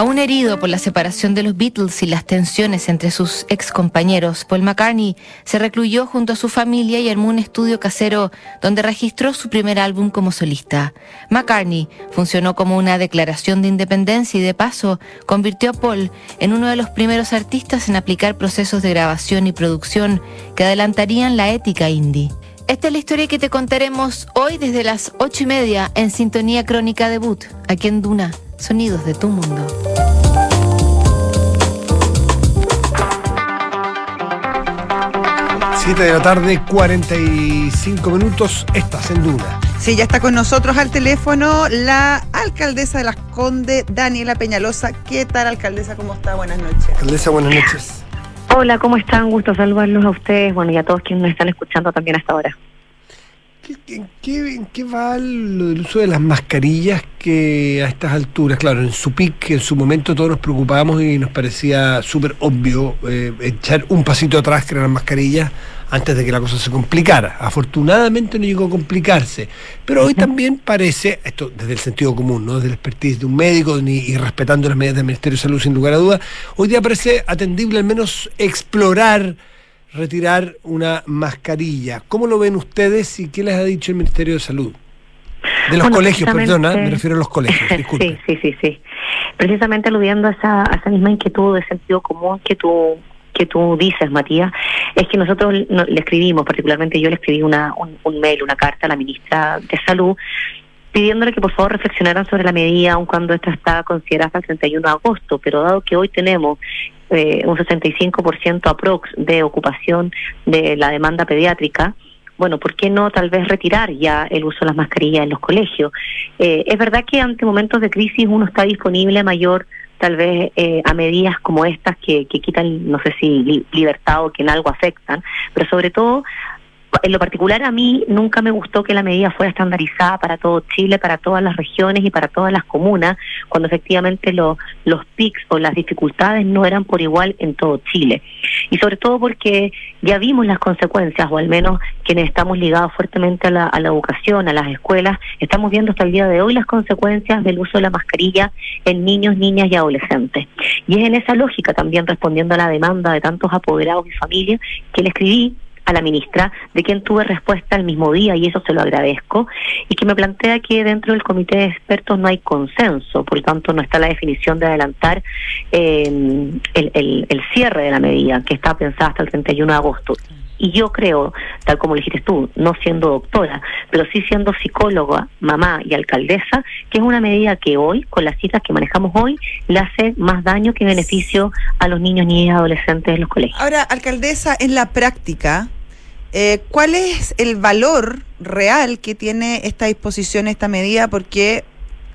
S13: Aún herido por la separación de los Beatles y las tensiones entre sus ex compañeros, Paul McCartney se recluyó junto a su familia y armó un estudio casero donde registró su primer álbum como solista. McCartney funcionó como una declaración de independencia y de paso convirtió a Paul en uno de los primeros artistas en aplicar procesos de grabación y producción que adelantarían la ética indie. Esta es la historia que te contaremos hoy desde las ocho y media en Sintonía Crónica Debut, aquí en Duna. Sonidos de tu mundo.
S1: Siete de la tarde, 45 minutos, estás en Duna.
S2: Sí, ya está con nosotros al teléfono la alcaldesa de Las Condes, Daniela Peñalosa. ¿Qué tal, alcaldesa? ¿Cómo está? Buenas noches.
S1: Alcaldesa, buenas noches.
S14: Hola, ¿cómo están? Gusto saludarlos a ustedes, bueno, y a todos quienes nos están escuchando también hasta ahora.
S1: ¿En qué, en qué va lo del uso de las mascarillas que a estas alturas, claro, en su pic, en su momento todos nos preocupábamos y nos parecía súper obvio eh, echar un pasito atrás que eran las mascarillas antes de que la cosa se complicara. Afortunadamente no llegó a complicarse, pero hoy también parece, esto desde el sentido común, no desde el expertise de un médico ni, y respetando las medidas del Ministerio de Salud sin lugar a dudas, hoy día parece atendible al menos explorar retirar una mascarilla. ¿Cómo lo ven ustedes y qué les ha dicho el Ministerio de Salud? De los
S14: Bueno,
S1: colegios,
S14: precisamente-
S1: perdona, me refiero a los colegios, (laughs) disculpe.
S14: sí, sí, sí, sí. Precisamente aludiendo a esa, a esa misma inquietud de sentido común que tú que tú dices, Matías, es que nosotros no- le escribimos, particularmente yo le escribí una, un, un mail, una carta a la ministra de Salud, pidiéndole que por favor reflexionaran sobre la medida, aun cuando esta está considerada hasta el 31 de agosto, pero dado que hoy tenemos eh, un 65% aprox de ocupación de la demanda pediátrica, bueno, ¿por qué no tal vez retirar ya el uso de las mascarillas en los colegios? Eh, es verdad que ante momentos de crisis uno está disponible mayor tal vez eh, a medidas como estas que, que quitan, no sé si li- libertad o que en algo afectan, pero sobre todo en lo particular a mí nunca me gustó que la medida fuera estandarizada para todo Chile, para todas las regiones y para todas las comunas, cuando efectivamente lo- los pics o las dificultades no eran por igual en todo Chile. Y sobre todo porque ya vimos las consecuencias, o al menos quienes estamos ligados fuertemente a la, a la educación, a las escuelas, estamos viendo hasta el día de hoy las consecuencias del uso de la mascarilla en niños, niñas y adolescentes. Y es en esa lógica también respondiendo a la demanda de tantos apoderados y familias que le escribí a la ministra, de quien tuve respuesta el mismo día y eso se lo agradezco, y que me plantea que dentro del comité de expertos no hay consenso, por lo tanto no está la definición de adelantar eh, el, cierre de la medida, que está pensada hasta el 31 de agosto. Y yo creo, tal como le dijiste tú, no siendo doctora, pero sí siendo psicóloga, mamá y alcaldesa, que es una medida que hoy, con las citas que manejamos hoy, le hace más daño que beneficio a los niños, niñas y adolescentes de los colegios.
S2: Ahora, alcaldesa, en la práctica, eh, ¿cuál es el valor real que tiene esta disposición, esta medida? Porque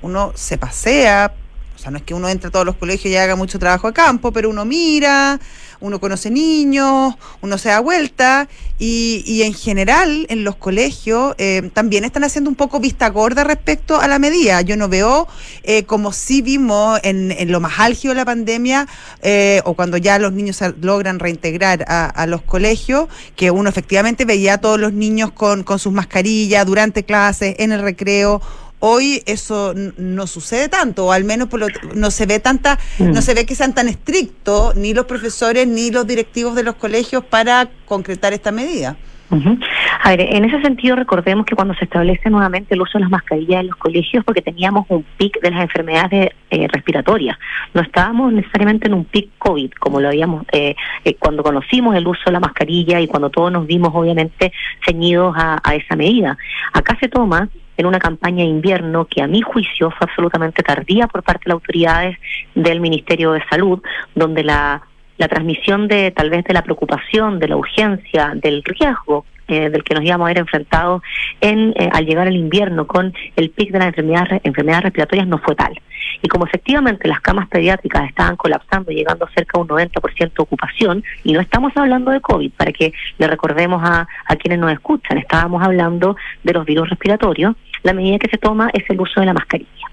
S2: uno se pasea, o sea, no es que uno entre a todos los colegios y haga mucho trabajo de campo, pero uno mira, uno conoce niños, uno se da vuelta y, y en general en los colegios eh, también están haciendo un poco vista gorda respecto a la medida. Yo no veo eh, como si vimos en, en lo más álgido de la pandemia eh, o cuando ya los niños logran reintegrar a, a los colegios, que uno efectivamente veía a todos los niños con, con sus mascarillas durante clases, en el recreo. Hoy eso no sucede tanto, o al menos por lo- no se ve tanta, no se ve que sean tan estrictos ni los profesores ni los directivos de los colegios para concretar esta medida.
S14: Ujú. A ver, en ese sentido recordemos que cuando se establece nuevamente el uso de las mascarillas en los colegios, porque teníamos un pic de las enfermedades eh, respiratorias, no estábamos necesariamente en un pic COVID, como lo habíamos eh, eh, cuando conocimos el uso de la mascarilla y cuando todos nos vimos obviamente ceñidos a, a esa medida. Acá se toma en una campaña de invierno que a mi juicio fue absolutamente tardía por parte de las autoridades del Ministerio de Salud, donde la la transmisión de tal vez de la preocupación, de la urgencia, del riesgo eh, del que nos íbamos a ver enfrentados en, eh, al llegar al invierno con el pic de las enfermedades, enfermedades respiratorias no fue tal. Y como efectivamente las camas pediátricas estaban colapsando, llegando a cerca de un 90% de ocupación, y no estamos hablando de COVID, para que le recordemos a, a quienes nos escuchan, estábamos hablando de los virus respiratorios, la medida que se toma es el uso de la mascarilla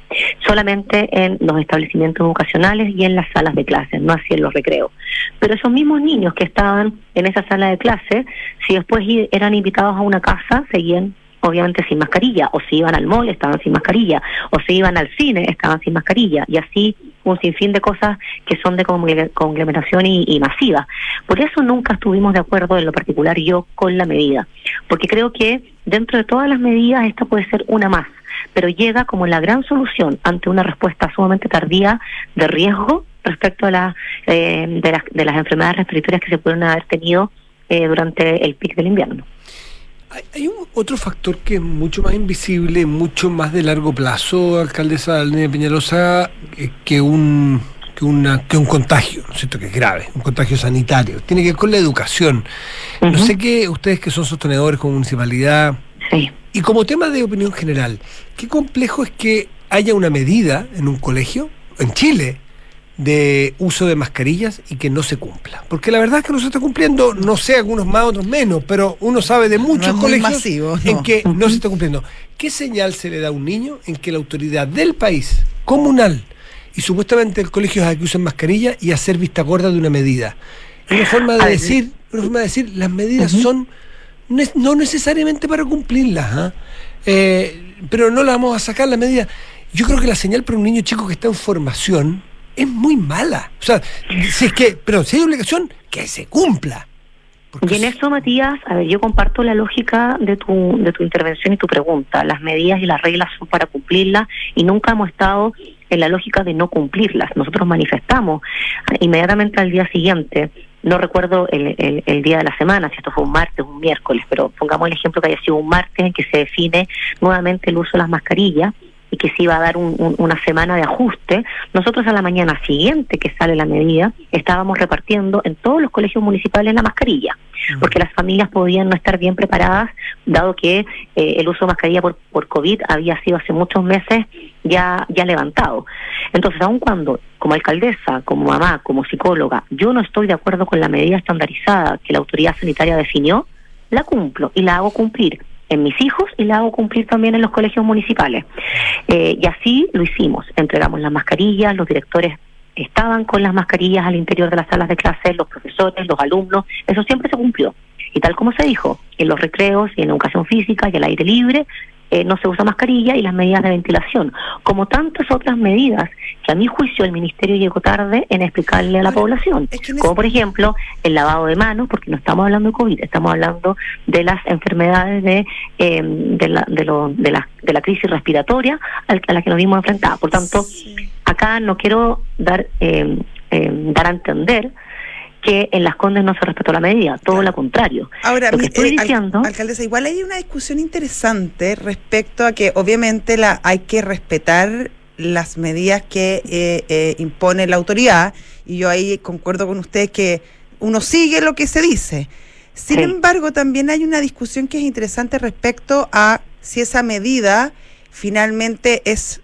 S14: solamente en los establecimientos educacionales y en las salas de clases, no así en los recreos. Pero esos mismos niños que estaban en esa sala de clase, si después eran invitados a una casa, seguían obviamente sin mascarilla, o si iban al mall estaban sin mascarilla, o si iban al cine estaban sin mascarilla, y así un sinfín de cosas que son de conglomeración y, masiva. Por eso nunca estuvimos de acuerdo, en lo particular yo, con la medida, porque creo que dentro de todas las medidas esta puede ser una más, pero llega como la gran solución ante una respuesta sumamente tardía de riesgo respecto a la, eh, de, las, de las enfermedades respiratorias que se pueden haber tenido eh, durante el pic del invierno.
S1: Hay un otro factor que es mucho más invisible, mucho más de largo plazo, alcaldesa Alnea Peñalosa, eh, que un que una que un contagio, ¿no es cierto? Que es grave, un contagio sanitario. Tiene que ver con la educación. No sé qué, ustedes que son sostenedores como municipalidad, y como tema de opinión general, qué complejo es que haya una medida en un colegio, en Chile, de uso de mascarillas y que no se cumpla. Porque la verdad es que no se está cumpliendo, no sé, algunos más, otros menos, pero uno sabe de muchos colegios
S2: masivo,
S1: en que no se está cumpliendo. ¿Qué señal se le da a un niño en que la autoridad del país, comunal, y supuestamente el colegio es a que usen mascarilla y hacer vista gorda de una medida? Es una forma de decir, una forma de decir, las medidas son no necesariamente para cumplirlas, ¿ah? Eh, pero no la vamos a sacar la medida. Yo creo que la señal para un niño chico que está en formación es muy mala. O sea, si es que, pero si hay obligación, que se cumpla.
S14: Y en eso, Matías, a ver, yo comparto la lógica de tu, de tu intervención y tu pregunta. Las medidas y las reglas son para cumplirlas y nunca hemos estado en la lógica de no cumplirlas. Nosotros manifestamos inmediatamente al día siguiente, no recuerdo el, el, el día de la semana, si esto fue un martes o un miércoles, pero pongamos el ejemplo que haya sido un martes en que se define nuevamente el uso de las mascarillas y que se iba a dar un- un- una semana de ajuste, nosotros a la mañana siguiente que sale la medida estábamos repartiendo en todos los colegios municipales la mascarilla, porque las familias podían no estar bien preparadas, dado que eh, el uso de mascarilla por, por COVID había sido hace muchos meses ya, ya levantado. Entonces, aun cuando como alcaldesa, como mamá, como psicóloga, yo no estoy de acuerdo con la medida estandarizada que la autoridad sanitaria definió, la cumplo y la hago cumplir en mis hijos y la hago cumplir también en los colegios municipales. Eh, y así lo hicimos. Entregamos las mascarillas, los directores estaban con las mascarillas al interior de las salas de clase, los profesores, los alumnos, eso siempre se cumplió. Y tal como se dijo, en los recreos y en la educación física y al aire libre, eh, no se usa mascarilla y las medidas de ventilación, como tantas otras medidas que a mi juicio el ministerio llegó tarde en explicarle a la población, como por ejemplo el lavado de manos, porque no estamos hablando de COVID, estamos hablando de las enfermedades de, eh, de, la, de, lo- de, la, de la crisis respiratoria a la que nos vimos enfrentados. Por tanto, acá no quiero dar, eh, dar a entender que en las Condes no se respetó la medida, todo lo contrario.
S2: Ahora,
S14: Lo que estoy
S2: eh, al-
S14: diciendo...
S2: alcaldesa, igual hay una discusión interesante respecto a que obviamente la hay que respetar las medidas que eh, eh, impone la autoridad y yo ahí concuerdo con usted que uno sigue lo que se dice. Sin embargo, también hay una discusión que es interesante respecto a si esa medida finalmente es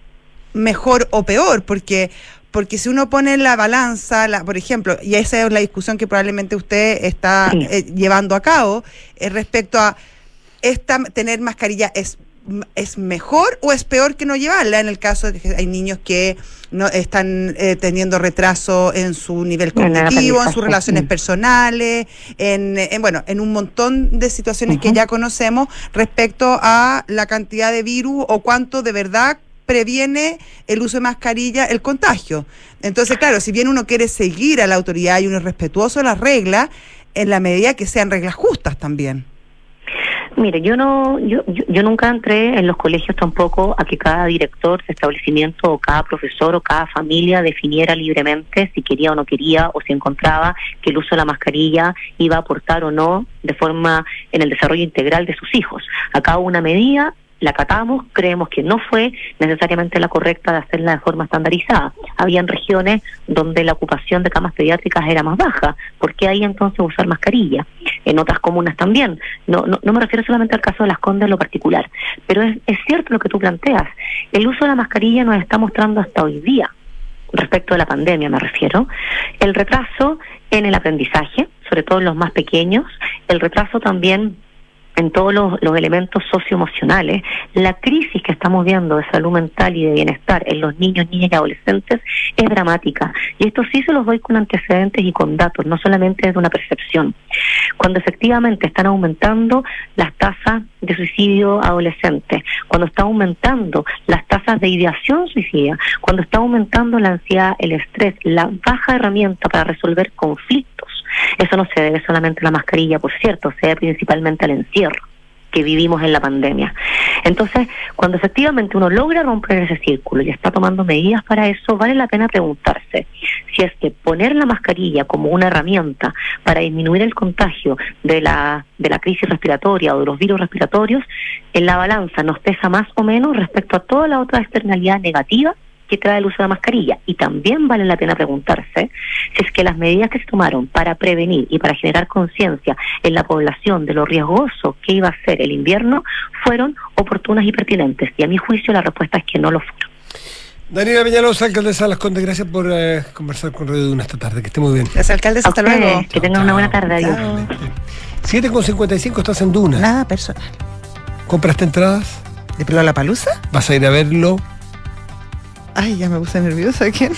S2: mejor o peor, porque porque si uno pone en la balanza, la, por ejemplo, y esa es la discusión que probablemente usted está eh, llevando a cabo, eh, respecto a esta tener mascarilla es es mejor o es peor que no llevarla en el caso de que hay niños que no están eh, teniendo retraso en su nivel cognitivo, en sus relaciones
S14: mm.
S2: personales, en, en, bueno, en un montón de situaciones que ya conocemos respecto a la cantidad de virus o cuánto de verdad previene el uso de mascarilla el contagio. Entonces, claro, si bien uno quiere seguir a la autoridad y uno es respetuoso de las reglas, en la medida que sean reglas justas también.
S14: Mire, yo no, yo, yo, nunca entré en los colegios tampoco a que cada director de establecimiento o cada profesor o cada familia definiera libremente si quería o no quería o si encontraba que el uso de la mascarilla iba a aportar o no de forma en el desarrollo integral de sus hijos. Acá una medida la acatamos, creemos que no fue necesariamente la correcta de hacerla de forma estandarizada. Habían regiones donde la ocupación de camas pediátricas era más baja. ¿Por qué ahí entonces usar mascarilla? En otras comunas también. No, no, no me refiero solamente al caso de las Condes en lo particular, pero es, es cierto lo que tú planteas. El uso de la mascarilla nos está mostrando hasta hoy día respecto de la pandemia me refiero, el retraso en el aprendizaje, sobre todo en los más pequeños, el retraso también en todos los, elementos socioemocionales, la crisis que estamos viendo de salud mental y de bienestar en los niños, niñas y adolescentes es dramática. Y esto sí se los doy con antecedentes y con datos, no solamente desde una percepción. Cuando efectivamente están aumentando las tasas de suicidio adolescente, cuando está aumentando las tasas de ideación suicida, cuando está aumentando la ansiedad, el estrés, la baja herramienta para resolver conflictos, eso no se debe solamente a la mascarilla, por cierto, se debe principalmente al encierro que vivimos en la pandemia. Entonces, cuando efectivamente uno logra romper ese círculo y está tomando medidas para eso, vale la pena preguntarse si es que poner la mascarilla como una herramienta para disminuir el contagio de la, de la crisis respiratoria o de los virus respiratorios, en la balanza nos pesa más o menos respecto a toda la otra externalidad negativa que trae el uso de la mascarilla. Y también vale la pena preguntarse si es que las medidas que se tomaron para prevenir y para generar conciencia en la población de lo riesgoso que iba a ser el invierno fueron oportunas y pertinentes. Y a mi juicio la respuesta es que no lo fueron.
S1: Daniela Peñalosa, alcaldesa de Las Condes, gracias por eh, conversar con Radio Duna esta tarde. Que esté muy bien.
S2: Gracias, alcalde.
S14: A
S2: Hasta
S14: ustedes,
S2: luego.
S14: Que tengan una buena tarde. Adiós.
S2: Chao.
S1: 7 con 55 estás en Duna.
S2: Nada personal.
S1: ¿Compraste entradas?
S2: ¿De pelo a la palusa?
S1: ¿Vas a ir a verlo?
S2: Ay, ya me puse nerviosa. ¿Quién?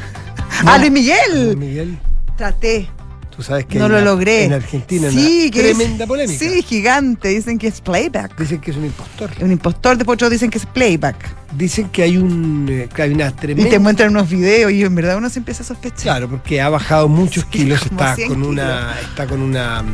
S2: (laughs) ¡Ah, Luis Miguel!
S1: Miguel,
S2: Traté.
S1: tú sabes que
S2: No lo
S1: la-
S2: logré.
S1: En Argentina
S2: sí,
S1: una
S2: que
S1: tremenda
S2: es,
S1: polémica.
S2: Sí, gigante. Dicen que es playback.
S1: Dicen que es un impostor.
S2: Un impostor, después otros dicen que es playback.
S1: Dicen que hay un eh, que hay una
S2: Y
S1: tremenda
S2: te muestran unos videos y en verdad uno se empieza a sospechar.
S1: Claro, porque ha bajado muchos kilos,
S2: como
S1: está
S2: 100
S1: con una está con una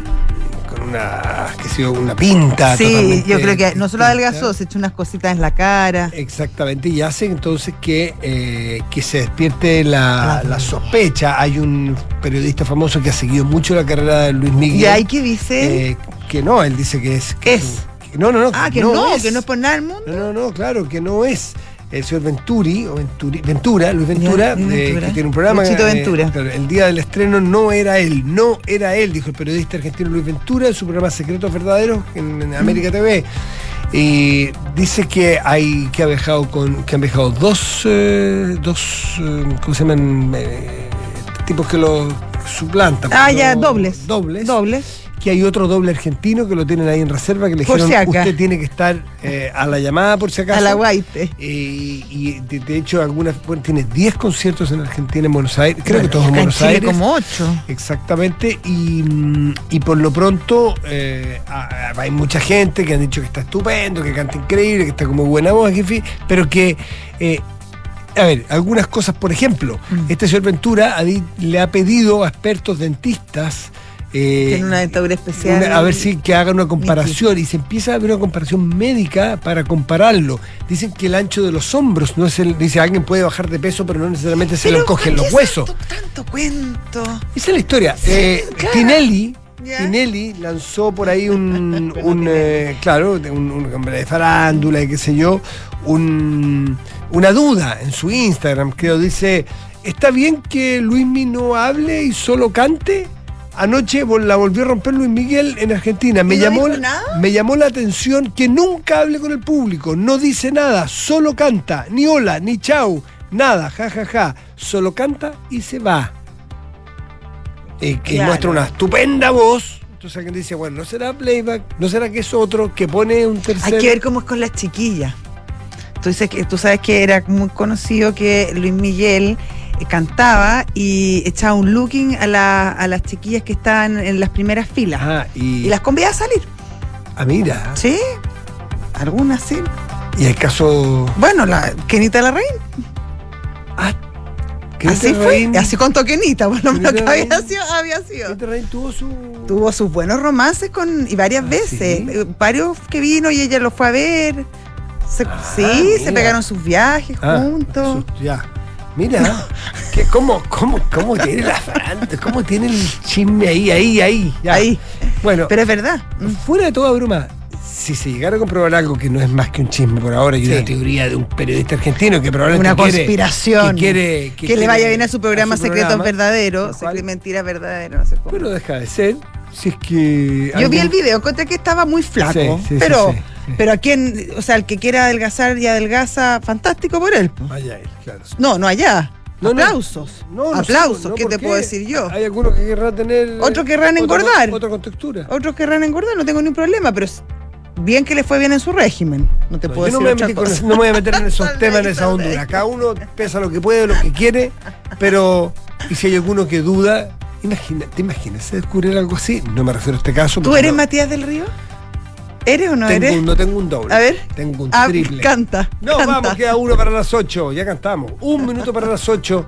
S1: con una qué sé yo, una pinta
S2: Sí, yo creo que no solo adelgazó, se echó unas cositas en la cara.
S1: Exactamente, y hace entonces que, eh, que se despierte la, la sospecha. Hay un periodista famoso que ha seguido mucho la carrera de Luis Miguel.
S2: ¿Y ahí qué dice?
S1: eh, que no, él dice que es. que
S2: Es.
S1: un- que no, no, no.
S2: ah, que no, que no es por nada del mundo.
S1: No, no, no, claro, que no es el señor Venturi, o Venturi, Ventura, Luis Ventura, eh,
S2: Ventura.
S1: que tiene un programa. Eh,
S2: Ventura.
S1: claro, el día del estreno no era él, no era él, dijo el periodista argentino Luis Ventura en su programa Secretos Verdaderos en, en América TV. Y dice que hay que ha viajado con que han viajado dos eh, dos ¿cómo se llaman? Tipos que lo suplantan.
S2: Ah,
S1: pues,
S2: ya,
S1: no-
S2: dobles.
S1: Dobles.
S2: Dobles.
S1: Que hay otro doble argentino que lo tienen ahí en reserva que le
S2: Por
S1: dijeron
S2: si
S1: usted tiene que estar eh, a la llamada por si acaso.
S2: A la guaite.
S1: Eh, y de, de hecho, algunas, bueno, tiene 10 conciertos en Argentina, en Buenos Aires, creo que todos en Buenos
S2: Chile
S1: Aires.
S2: como ocho.
S1: Exactamente, y, mm, y por lo pronto eh, hay mucha gente que han dicho que está estupendo, que canta increíble, que está como buena voz, en fin, pero que, a ver, algunas cosas, por ejemplo,
S2: Mm.
S1: este señor Ventura ha le ha pedido a expertos dentistas eh,
S2: Tiene una dentadura especial.
S1: una- a ver si que hagan una comparación y se empieza a ver una comparación médica para compararlo. Dicen que el ancho de los hombros no es el. Dice alguien puede bajar de peso, pero no necesariamente se le
S2: ¿por
S1: los huesos.
S2: tanto, tanto cuento.
S1: Esa es la historia. Eh,
S2: claro.
S1: Tinelli. Tinelli lanzó por ahí un, (laughs) un, eh, claro, un, un hombre de farándula y qué sé yo, un- una duda en su Instagram, creo, dice, ¿está bien que Luismi no hable y solo cante? Anoche la volvió a romper Luis Miguel en Argentina. Me
S2: ¿Y no
S1: llamó,
S2: nada?
S1: me llamó la atención que nunca hable con el público, no dice nada, solo canta, ni hola, ni chau, nada, ja, ja, ja. Solo canta y se va. Eh, que
S2: Claro.
S1: muestra una estupenda voz. Entonces alguien dice, bueno, ¿no será playback? ¿No será que es otro que pone un tercer?
S2: Hay que ver cómo es con las chiquillas. Tú, dices que, tú sabes que era muy conocido que Luis Miguel cantaba y echaba un looking a, la- a las chiquillas que estaban en las primeras filas.
S1: Ah, y,
S2: Y las convidaba a salir.
S1: Ah, mira.
S2: ¿Sí? Algunas sí.
S1: Y el caso...
S2: Bueno, la Kenita la Reina.
S1: Kenita
S2: así fue. Así contó Kenita, por lo menos que había sido. Había sido.
S1: Tuvo su...
S2: Tuvo sus buenos romances con y varias veces.
S1: ¿sí?
S2: Eh, Varios que vino y ella lo fue a ver. Se- sí, se pegaron sus viajes
S1: Ah,
S2: juntos.
S1: su- ya. Mira, que cómo, cómo, cómo tiene la farándula, cómo tiene el chisme ahí, ahí, ahí. ya.
S2: Ahí.
S1: Bueno,
S2: Pero es verdad. Mm.
S1: fuera de toda broma, si se llegara a comprobar algo que no es más que un chisme por ahora y
S2: Sí.
S1: una teoría de un periodista argentino que probablemente
S2: Una conspiración.
S1: que quiere
S2: Que,
S1: quiere-
S2: le vaya bien a su programa
S1: a su
S2: Secretos
S1: programa,
S2: Verdaderos.
S1: lo cual-
S2: Secre- Mentira Verdadera, no sé cómo.
S1: Pero deja de ser, si es que...
S2: Yo vi el video, encontré que estaba muy flaco.
S1: Sí, sí, sí,
S2: pero. Pero a quien, o sea, el que quiera adelgazar y adelgaza, fantástico por él.
S1: Vaya él, claro.
S2: No, no allá.
S1: No.
S2: Aplausos.
S1: No, no
S2: Aplausos, ¿qué
S1: ¿por
S2: te puedo decir yo?
S1: Hay algunos que querrán tener...
S2: Otros querrán
S1: otro-
S2: engordar.
S1: Otro con textura.
S2: Otros querrán engordar, no tengo ningún problema, pero bien que le fue bien en su régimen. No te puedo decir
S1: me,
S2: otra cosa.
S1: no me voy a meter en (laughs) esos temas, en esa hondura. Cada uno pesa lo que puede, lo que quiere, pero y si hay alguno que duda, imagina, ¿te imaginas descubrir algo así? No me refiero a este caso.
S2: ¿Tú eres Matías del Río? ¿Eres o no
S1: tengo
S2: eres?
S1: un- no tengo un doble.
S2: A ver.
S1: Tengo un
S2: Ah,
S1: triple.
S2: canta.
S1: No,
S2: canta.
S1: vamos, queda uno para las 8. Ya cantamos. Un minuto para las 8.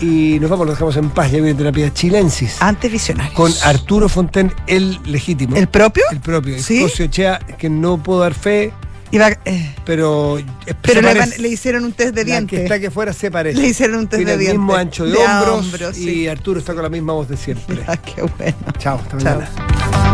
S1: Y nos vamos, lo dejamos en paz. Ya viene terapia chilensis.
S2: Antes visionarios.
S1: Con Arturo Fonten, el legítimo.
S2: ¿El propio?
S1: El propio.
S2: ¿Sí?
S1: Escocio que no puedo dar fe,
S2: Iba- eh,
S1: pero.
S2: pero
S1: se
S2: le,
S1: parece.
S2: van- le hicieron un test de
S1: La que
S2: dientes.
S1: está que fuera se parece.
S2: Le hicieron un test
S1: Tiene
S2: de
S1: el
S2: dientes.
S1: mismo ancho de,
S2: De
S1: hombros,
S2: hombros,
S1: y
S2: sí.
S1: Arturo está con la misma voz de siempre. (laughs)
S2: Ah, qué bueno.
S1: Chao, hasta
S2: Chao.
S1: mañana.